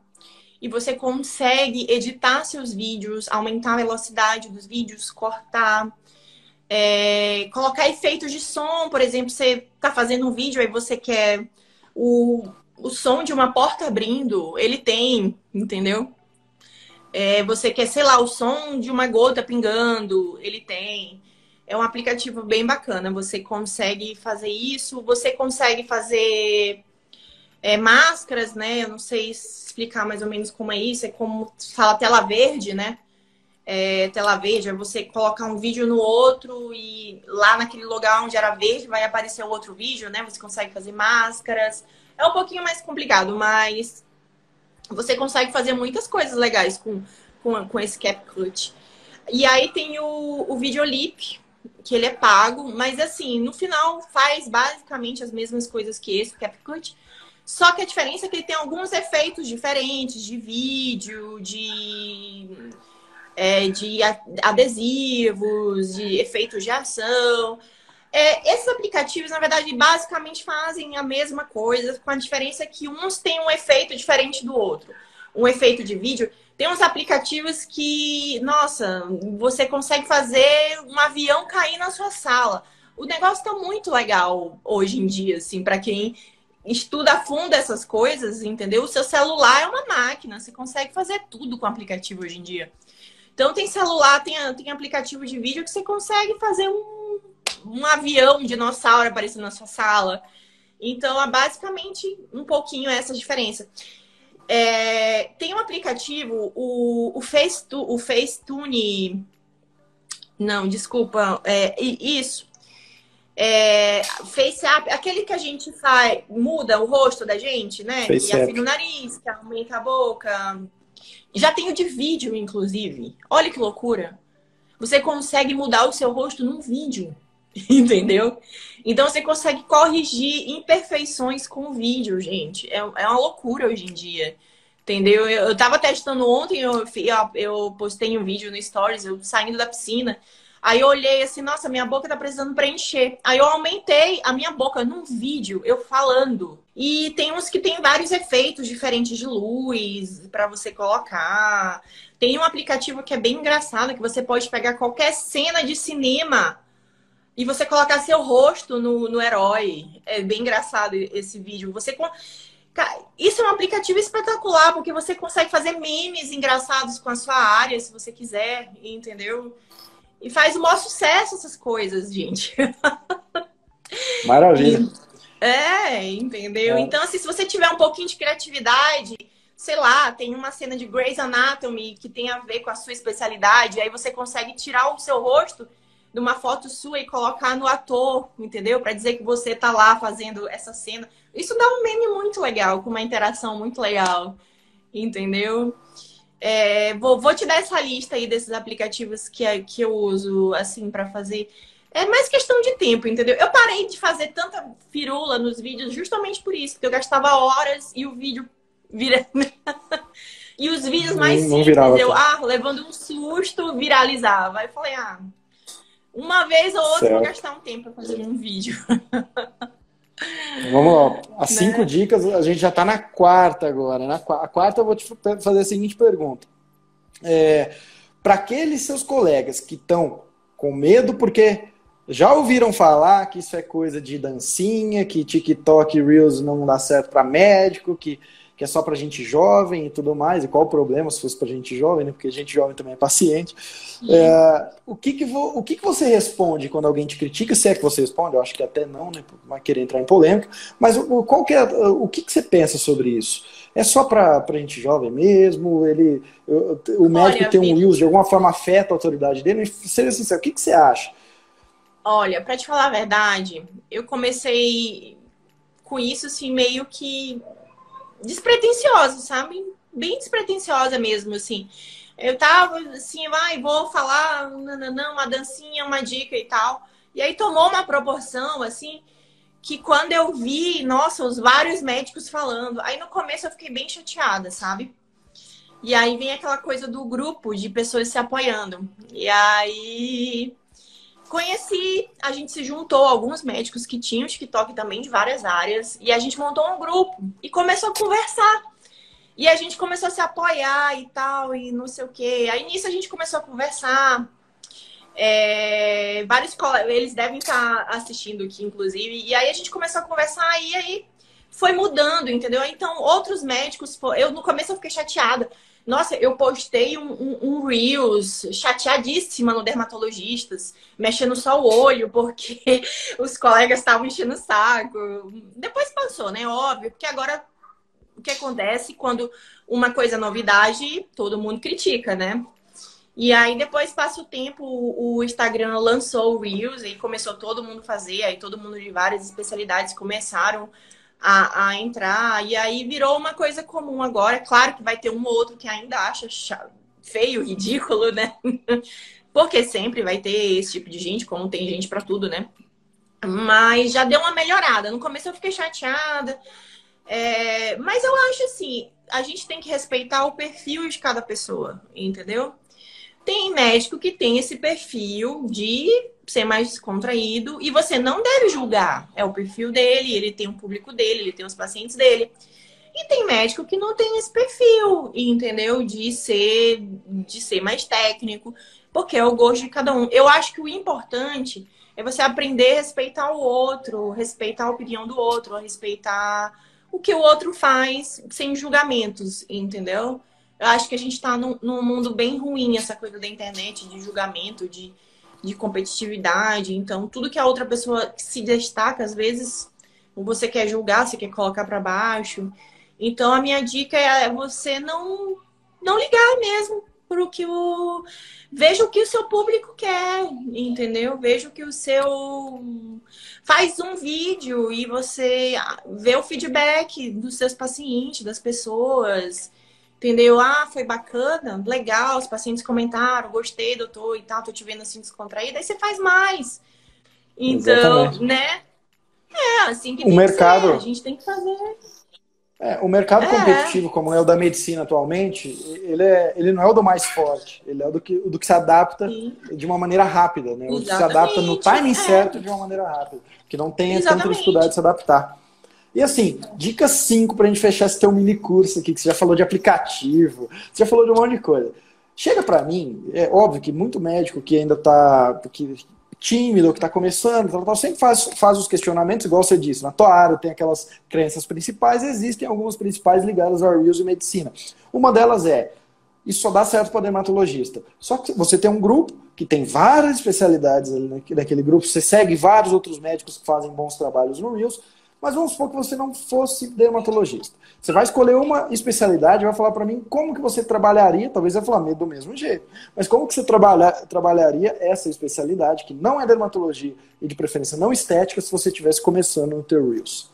E você consegue editar seus vídeos, aumentar a velocidade dos vídeos, cortar, é, colocar efeitos de som, por exemplo, você tá fazendo um vídeo aí você quer O, o som de uma porta abrindo, ele tem, entendeu? É, você quer, sei lá, o som de uma gota pingando, ele tem. É um aplicativo bem bacana. Você consegue fazer isso, você consegue fazer é, máscaras, né? Eu não sei explicar mais ou menos como é isso. É como fala tela verde, né? É, tela verde é você colocar um vídeo no outro e lá naquele lugar onde era verde vai aparecer outro vídeo, né? Você consegue fazer máscaras. É um pouquinho mais complicado, mas você consegue fazer muitas coisas legais com, com, com esse CapCut. E aí tem o, o Videolip, que ele é pago, mas assim, no final faz basicamente as mesmas coisas que esse, CapCut. Só que a diferença é que ele tem alguns efeitos diferentes de vídeo, de, é, de adesivos, de efeitos de ação. É, esses aplicativos, na verdade, basicamente fazem a mesma coisa, com a diferença que uns têm um efeito diferente do outro. Um efeito de vídeo. Tem uns aplicativos que, nossa, você consegue fazer um avião cair na sua sala. O negócio está muito legal hoje em dia, assim, para quem estuda a fundo essas coisas, entendeu? O seu celular é uma máquina, você consegue fazer tudo com aplicativo hoje em dia. Então tem celular, tem, tem aplicativo de vídeo que você consegue fazer um um avião, um dinossauro aparecendo na sua sala. Então, é basicamente um pouquinho essa diferença. É, tem um aplicativo, o, o, Face, o Facetune. Não, desculpa. É, isso. É, FaceApp, aquele que a gente faz, muda o rosto da gente, né? Face e afina o nariz, que aumenta a boca. Já tem o de vídeo, inclusive. Olha que loucura. Você consegue mudar o seu rosto num vídeo. Entendeu? Então você consegue corrigir imperfeições com o vídeo, gente. É, é uma loucura hoje em dia. Entendeu? Eu, eu tava testando ontem, eu, eu postei um vídeo no Stories, eu saindo da piscina. Aí eu olhei assim, nossa, minha boca tá precisando preencher. Aí eu aumentei a minha boca num vídeo, eu falando. E tem uns que tem vários efeitos diferentes de luz para você colocar. Tem um aplicativo que é bem engraçado, que você pode pegar qualquer cena de cinema e você colocar seu rosto no, no herói. É bem engraçado esse vídeo. Você isso é um aplicativo espetacular, porque você consegue fazer memes engraçados com a sua área, se você quiser, entendeu? E faz o maior sucesso essas coisas, gente. Maravilha. É, entendeu? É. Então, assim, se você tiver um pouquinho de criatividade, sei lá, tem uma cena de Grey's Anatomy que tem a ver com a sua especialidade, aí você consegue tirar o seu rosto de uma foto sua e colocar no ator, entendeu? Para dizer que você tá lá fazendo essa cena. Isso dá um meme muito legal, com uma interação muito legal, entendeu? É, vou, vou te dar essa lista aí desses aplicativos que, que eu uso, assim, para fazer. É mais questão de tempo, entendeu? Eu parei de fazer tanta firula nos vídeos justamente por isso, porque eu gastava horas e o vídeo vira. e os vídeos mais não, simples, não eu, ah, levando um susto, viralizava. Aí eu falei, ah, uma vez ou outra certo. vou gastar um tempo para fazer um vídeo. Vamos lá. As né? cinco dicas, a gente já está na quarta agora. Na a quarta eu vou te fazer a seguinte pergunta. É, para aqueles seus colegas que estão com medo porque já ouviram falar que isso é coisa de dancinha, que TikTok Reels não dá certo para médico, que que é só para gente jovem e tudo mais, e qual o problema se fosse para gente jovem, né? Porque gente jovem também é paciente. É, o que que, vo, o que que você responde quando alguém te critica? Se é que você responde, eu acho que até não, né? Vai querer entrar em polêmica. Mas o, qual que é, o que, que você pensa sobre isso? É só para gente jovem mesmo? Ele, o médico Olha, tem um use de alguma forma afeta a autoridade dele? Seja sincero, o que, que você acha? Olha, para te falar a verdade, eu comecei com isso assim meio que despretensiosa, sabe? Bem despretensiosa mesmo, assim. Eu tava assim, vai, vou falar, não, uma dancinha, uma dica e tal. E aí tomou uma proporção, assim, que quando eu vi, nossa, os vários médicos falando, aí no começo eu fiquei bem chateada, sabe? E aí vem aquela coisa do grupo de pessoas se apoiando. E aí conheci, a gente se juntou, alguns médicos que tinham TikTok também de várias áreas, e a gente montou um grupo e começou a conversar. E a gente começou a se apoiar e tal, e não sei o quê. Aí nisso a gente começou a conversar. É, vários eles devem estar assistindo aqui, inclusive. E aí a gente começou a conversar e aí foi mudando, entendeu? Então, outros médicos, eu no começo eu fiquei chateada. Nossa, eu postei um, um, um Reels chateadíssima no dermatologistas, mexendo só o olho, porque os colegas estavam enchendo o saco. Depois passou, né? Óbvio, porque agora o que acontece quando uma coisa é novidade, todo mundo critica, né? E aí depois passa o tempo, o Instagram lançou o Reels e começou todo mundo fazer, aí todo mundo de várias especialidades começaram a, a entrar, e aí virou uma coisa comum agora. Claro que vai ter um ou outro que ainda acha feio, ridículo, né? Porque sempre vai ter esse tipo de gente, como tem gente para tudo, né? Mas já deu uma melhorada. No começo eu fiquei chateada. É... Mas eu acho assim, a gente tem que respeitar o perfil de cada pessoa, entendeu? Tem médico que tem esse perfil de ser mais contraído e você não deve julgar. É o perfil dele, ele tem um público dele, ele tem os pacientes dele. E tem médico que não tem esse perfil, entendeu? De ser, de ser mais técnico, porque é o gosto de cada um. Eu acho que o importante é você aprender a respeitar o outro, respeitar a opinião do outro, respeitar o que o outro faz sem julgamentos, entendeu? Eu acho que a gente está num, num mundo bem ruim, essa coisa da internet, de julgamento, de, de competitividade. Então, tudo que a outra pessoa se destaca, às vezes, você quer julgar, você quer colocar para baixo. Então, a minha dica é você não, não ligar mesmo para o que o. Veja o que o seu público quer, entendeu? Veja o que o seu. Faz um vídeo e você vê o feedback dos seus pacientes, das pessoas entendeu? Ah, foi bacana, legal, os pacientes comentaram, gostei, doutor e tal, tô te vendo assim descontraída, aí você faz mais. Então, Exatamente. né? É, assim que o mercado, ser, a gente tem que fazer. É, o mercado é. competitivo, como é o da medicina atualmente, ele, é, ele não é o do mais forte, ele é o do que, do que se adapta Sim. de uma maneira rápida, né? O que se adapta no timing é. certo de uma maneira rápida, que não tenha Exatamente. tanta dificuldade de se adaptar. E assim, dica 5 para a gente fechar esse teu mini curso aqui, que você já falou de aplicativo, você já falou de um monte de coisa. Chega para mim, é óbvio que muito médico que ainda está tímido, que está começando, tal, tal, sempre faz, faz os questionamentos, igual você disse, na tua área tem aquelas crenças principais, existem algumas principais ligadas ao Reels e medicina. Uma delas é, isso só dá certo para dermatologista. Só que você tem um grupo que tem várias especialidades ali naquele grupo, você segue vários outros médicos que fazem bons trabalhos no Reels, mas vamos supor que você não fosse dermatologista. Você vai escolher uma especialidade, vai falar para mim como que você trabalharia, talvez eu falar do mesmo jeito, mas como que você trabalha, trabalharia essa especialidade, que não é dermatologia e de preferência não estética, se você estivesse começando no teu Reels?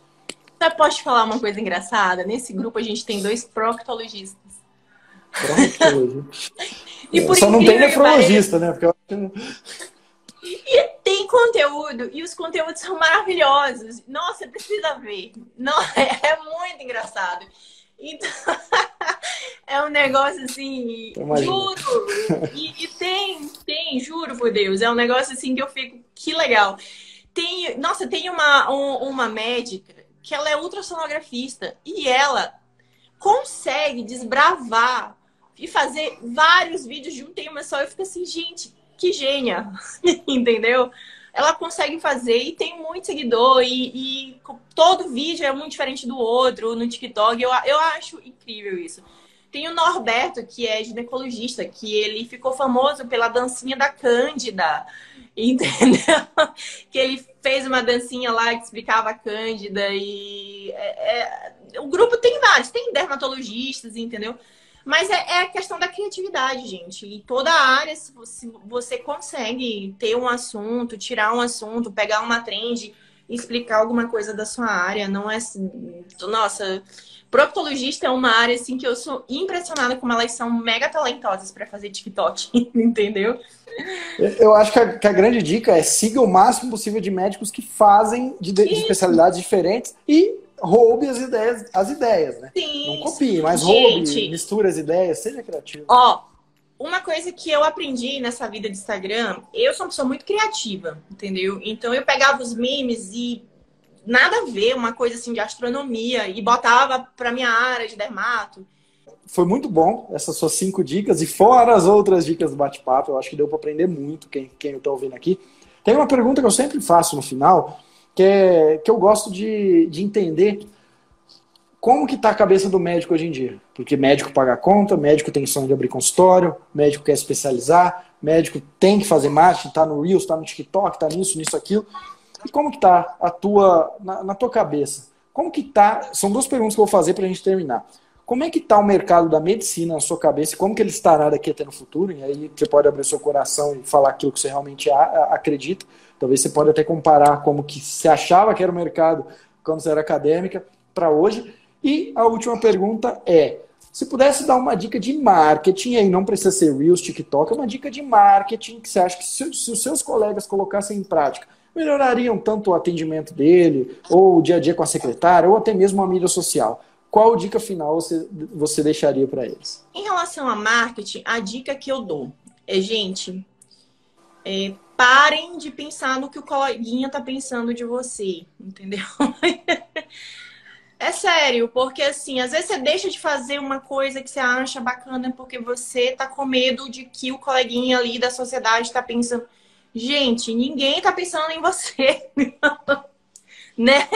Eu posso te falar uma coisa engraçada? Nesse grupo a gente tem dois proctologistas. Proctologista. e por Só não tem nefrologista, né? Porque eu e tem conteúdo, e os conteúdos são maravilhosos. Nossa, precisa ver. Não, é, muito engraçado. Então, é um negócio assim, juro. E, e, tem, tem, juro por Deus. É um negócio assim que eu fico, que legal. Tem, nossa, tem uma, um, uma médica que ela é ultrassonografista e ela consegue desbravar e fazer vários vídeos de um tema só. Eu fico assim, gente, que gênia, entendeu? Ela consegue fazer e tem muito seguidor e, e, todo vídeo é muito diferente do outro no TikTok. Eu, eu acho incrível isso. Tem o Norberto, que é ginecologista, que ele ficou famoso pela dancinha da Cândida, entendeu? que ele fez uma dancinha lá que explicava a Cândida e é, é, o grupo tem vários, tem dermatologistas, entendeu? Mas é, é, a questão da criatividade, gente. E toda área, se você, você consegue ter um assunto, tirar um assunto, pegar uma trend e explicar alguma coisa da sua área, não é. Assim, nossa, proctologista é uma área assim que eu sou impressionada como elas são mega talentosas para fazer TikTok, entendeu? Eu acho que a, que a, grande dica é siga o máximo possível de médicos que fazem de, de especialidades diferentes e roube as ideias, as ideias, né? Sim, Não copie, mas gente, roube, misture as ideias, seja criativo. Ó, uma coisa que eu aprendi nessa vida de Instagram, eu sou uma pessoa muito criativa, entendeu? Então eu pegava os memes e nada a ver, uma coisa assim de astronomia, e botava pra minha área de dermato. Foi muito bom essas suas cinco dicas, e fora as outras dicas do bate-papo, eu acho que deu para aprender muito quem, quem tá ouvindo aqui. Tem uma pergunta que eu sempre faço no final, que, é, que eu gosto de, de entender como que está a cabeça do médico hoje em dia? Porque médico paga conta, médico tem sonho de abrir consultório, médico quer especializar, médico tem que fazer marketing, está no Reels, está no TikTok, está nisso, nisso, aquilo. E como que está a tua, na, na, tua cabeça? Como que está? São duas perguntas que eu vou fazer para a gente terminar. Como é que está o mercado da medicina na sua cabeça e como que ele estará daqui até no futuro? E aí você pode abrir seu coração e falar aquilo que você realmente acredita. Talvez você pode até comparar como que você achava que era o mercado quando você era acadêmica para hoje. E a última pergunta é: se pudesse dar uma dica de marketing, aí não precisa ser Reels, TikTok, é uma dica de marketing que você acha que se, se os seus colegas colocassem em prática, melhorariam tanto o atendimento dele, ou o dia a dia com a secretária, ou até mesmo a mídia social. Qual dica final você, você deixaria para eles? Em relação a marketing, a dica que eu dou é, gente, é, parem de pensar no que o coleguinha tá pensando de você, entendeu? É sério, porque assim, às vezes você deixa de fazer uma coisa que você acha bacana porque você tá com medo de que o coleguinha ali da sociedade tá pensando. Gente, ninguém tá pensando em você, né?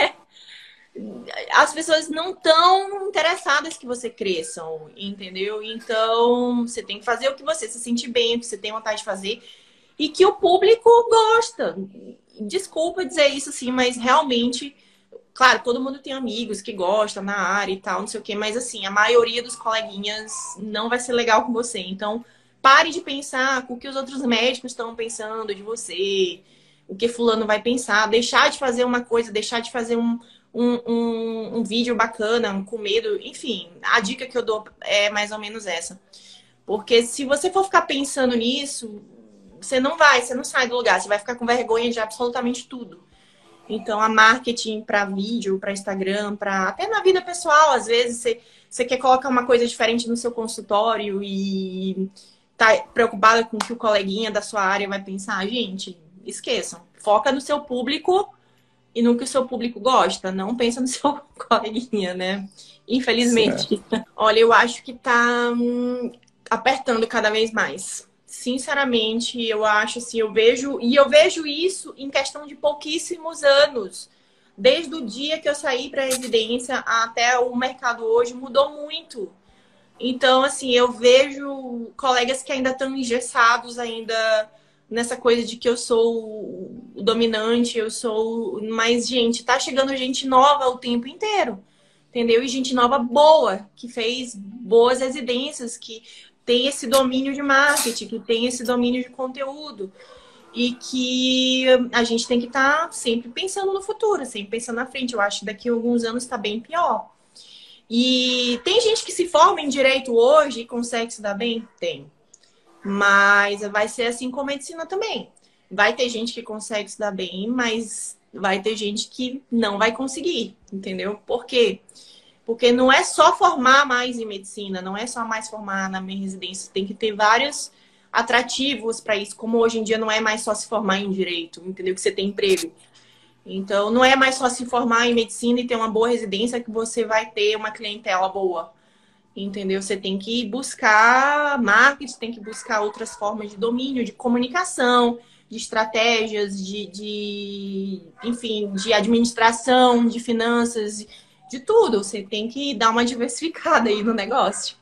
As pessoas não estão interessadas que você cresça, entendeu? Então, você tem que fazer o que você se sente bem, o que você tem vontade de fazer e que o público gosta. Desculpa dizer isso assim, mas realmente Claro, todo mundo tem amigos que gostam na área e tal, não sei o quê, mas assim, a maioria dos coleguinhas não vai ser legal com você. Então, pare de pensar o que os outros médicos estão pensando de você, o que fulano vai pensar, deixar de fazer uma coisa, deixar de fazer um, um, um, um vídeo bacana, com medo, enfim, a dica que eu dou é mais ou menos essa. Porque se você for ficar pensando nisso, você não vai, você não sai do lugar, você vai ficar com vergonha de absolutamente tudo. Então, a marketing para vídeo, para Instagram, para até na vida pessoal, às vezes você, você quer colocar uma coisa diferente no seu consultório e tá preocupada com o que o coleguinha da sua área vai pensar. Gente, esqueçam. Foca no seu público e no que o seu público gosta. Não pensa no seu coleguinha, né? Infelizmente. Certo. Olha, eu acho que tá hum, apertando cada vez mais sinceramente, eu acho assim, eu vejo, e eu vejo isso em questão de pouquíssimos anos. Desde o dia que eu saí para a residência até o mercado hoje mudou muito. Então, assim, eu vejo colegas que ainda estão engessados ainda nessa coisa de que eu sou o dominante, eu sou. Mas, gente, tá chegando gente nova o tempo inteiro. Entendeu? E gente nova boa, que fez boas residências, que tem esse domínio de marketing, que tem esse domínio de conteúdo. E que a gente tem que estar tá sempre pensando no futuro, sempre pensando na frente. Eu acho que daqui a alguns anos está bem pior. E tem gente que se forma em direito hoje e consegue se dar bem? Tem. Mas vai ser assim com medicina também. Vai ter gente que consegue se dar bem, mas vai ter gente que não vai conseguir, entendeu? Por quê? Porque não é só formar mais em medicina, não é só mais formar na minha residência, tem que ter vários atrativos para isso, como hoje em dia não é mais só se formar em direito, entendeu? Que você tem emprego. Então, não é mais só se formar em medicina e ter uma boa residência que você vai ter uma clientela boa. Entendeu? Você tem que buscar marketing, tem que buscar outras formas de domínio, de comunicação, de estratégias, de, de enfim, de administração, de finanças, de tudo. Você tem que dar uma diversificada aí no negócio.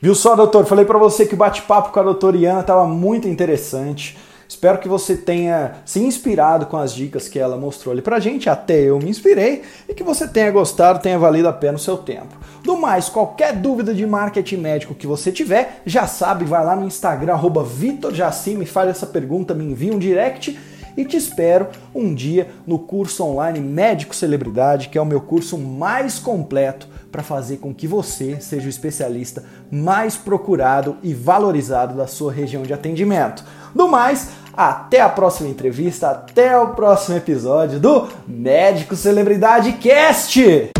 Viu só, doutor? Falei para você que o bate-papo com a doutora Iana estava muito interessante. Espero que você tenha se inspirado com as dicas que ela mostrou ali pra gente, até eu me inspirei, e que você tenha gostado, tenha valido a pena o seu tempo. Do mais, qualquer dúvida de marketing médico que você tiver, já sabe, vai lá no Instagram, arroba VitorJacim, me faz essa pergunta, me envia um direct e te espero um dia no curso online Médico Celebridade, que é o meu curso mais completo para fazer com que você seja o especialista mais procurado e valorizado da sua região de atendimento. Do mais, até a próxima entrevista, até o próximo episódio do Médico Celebridade Cast!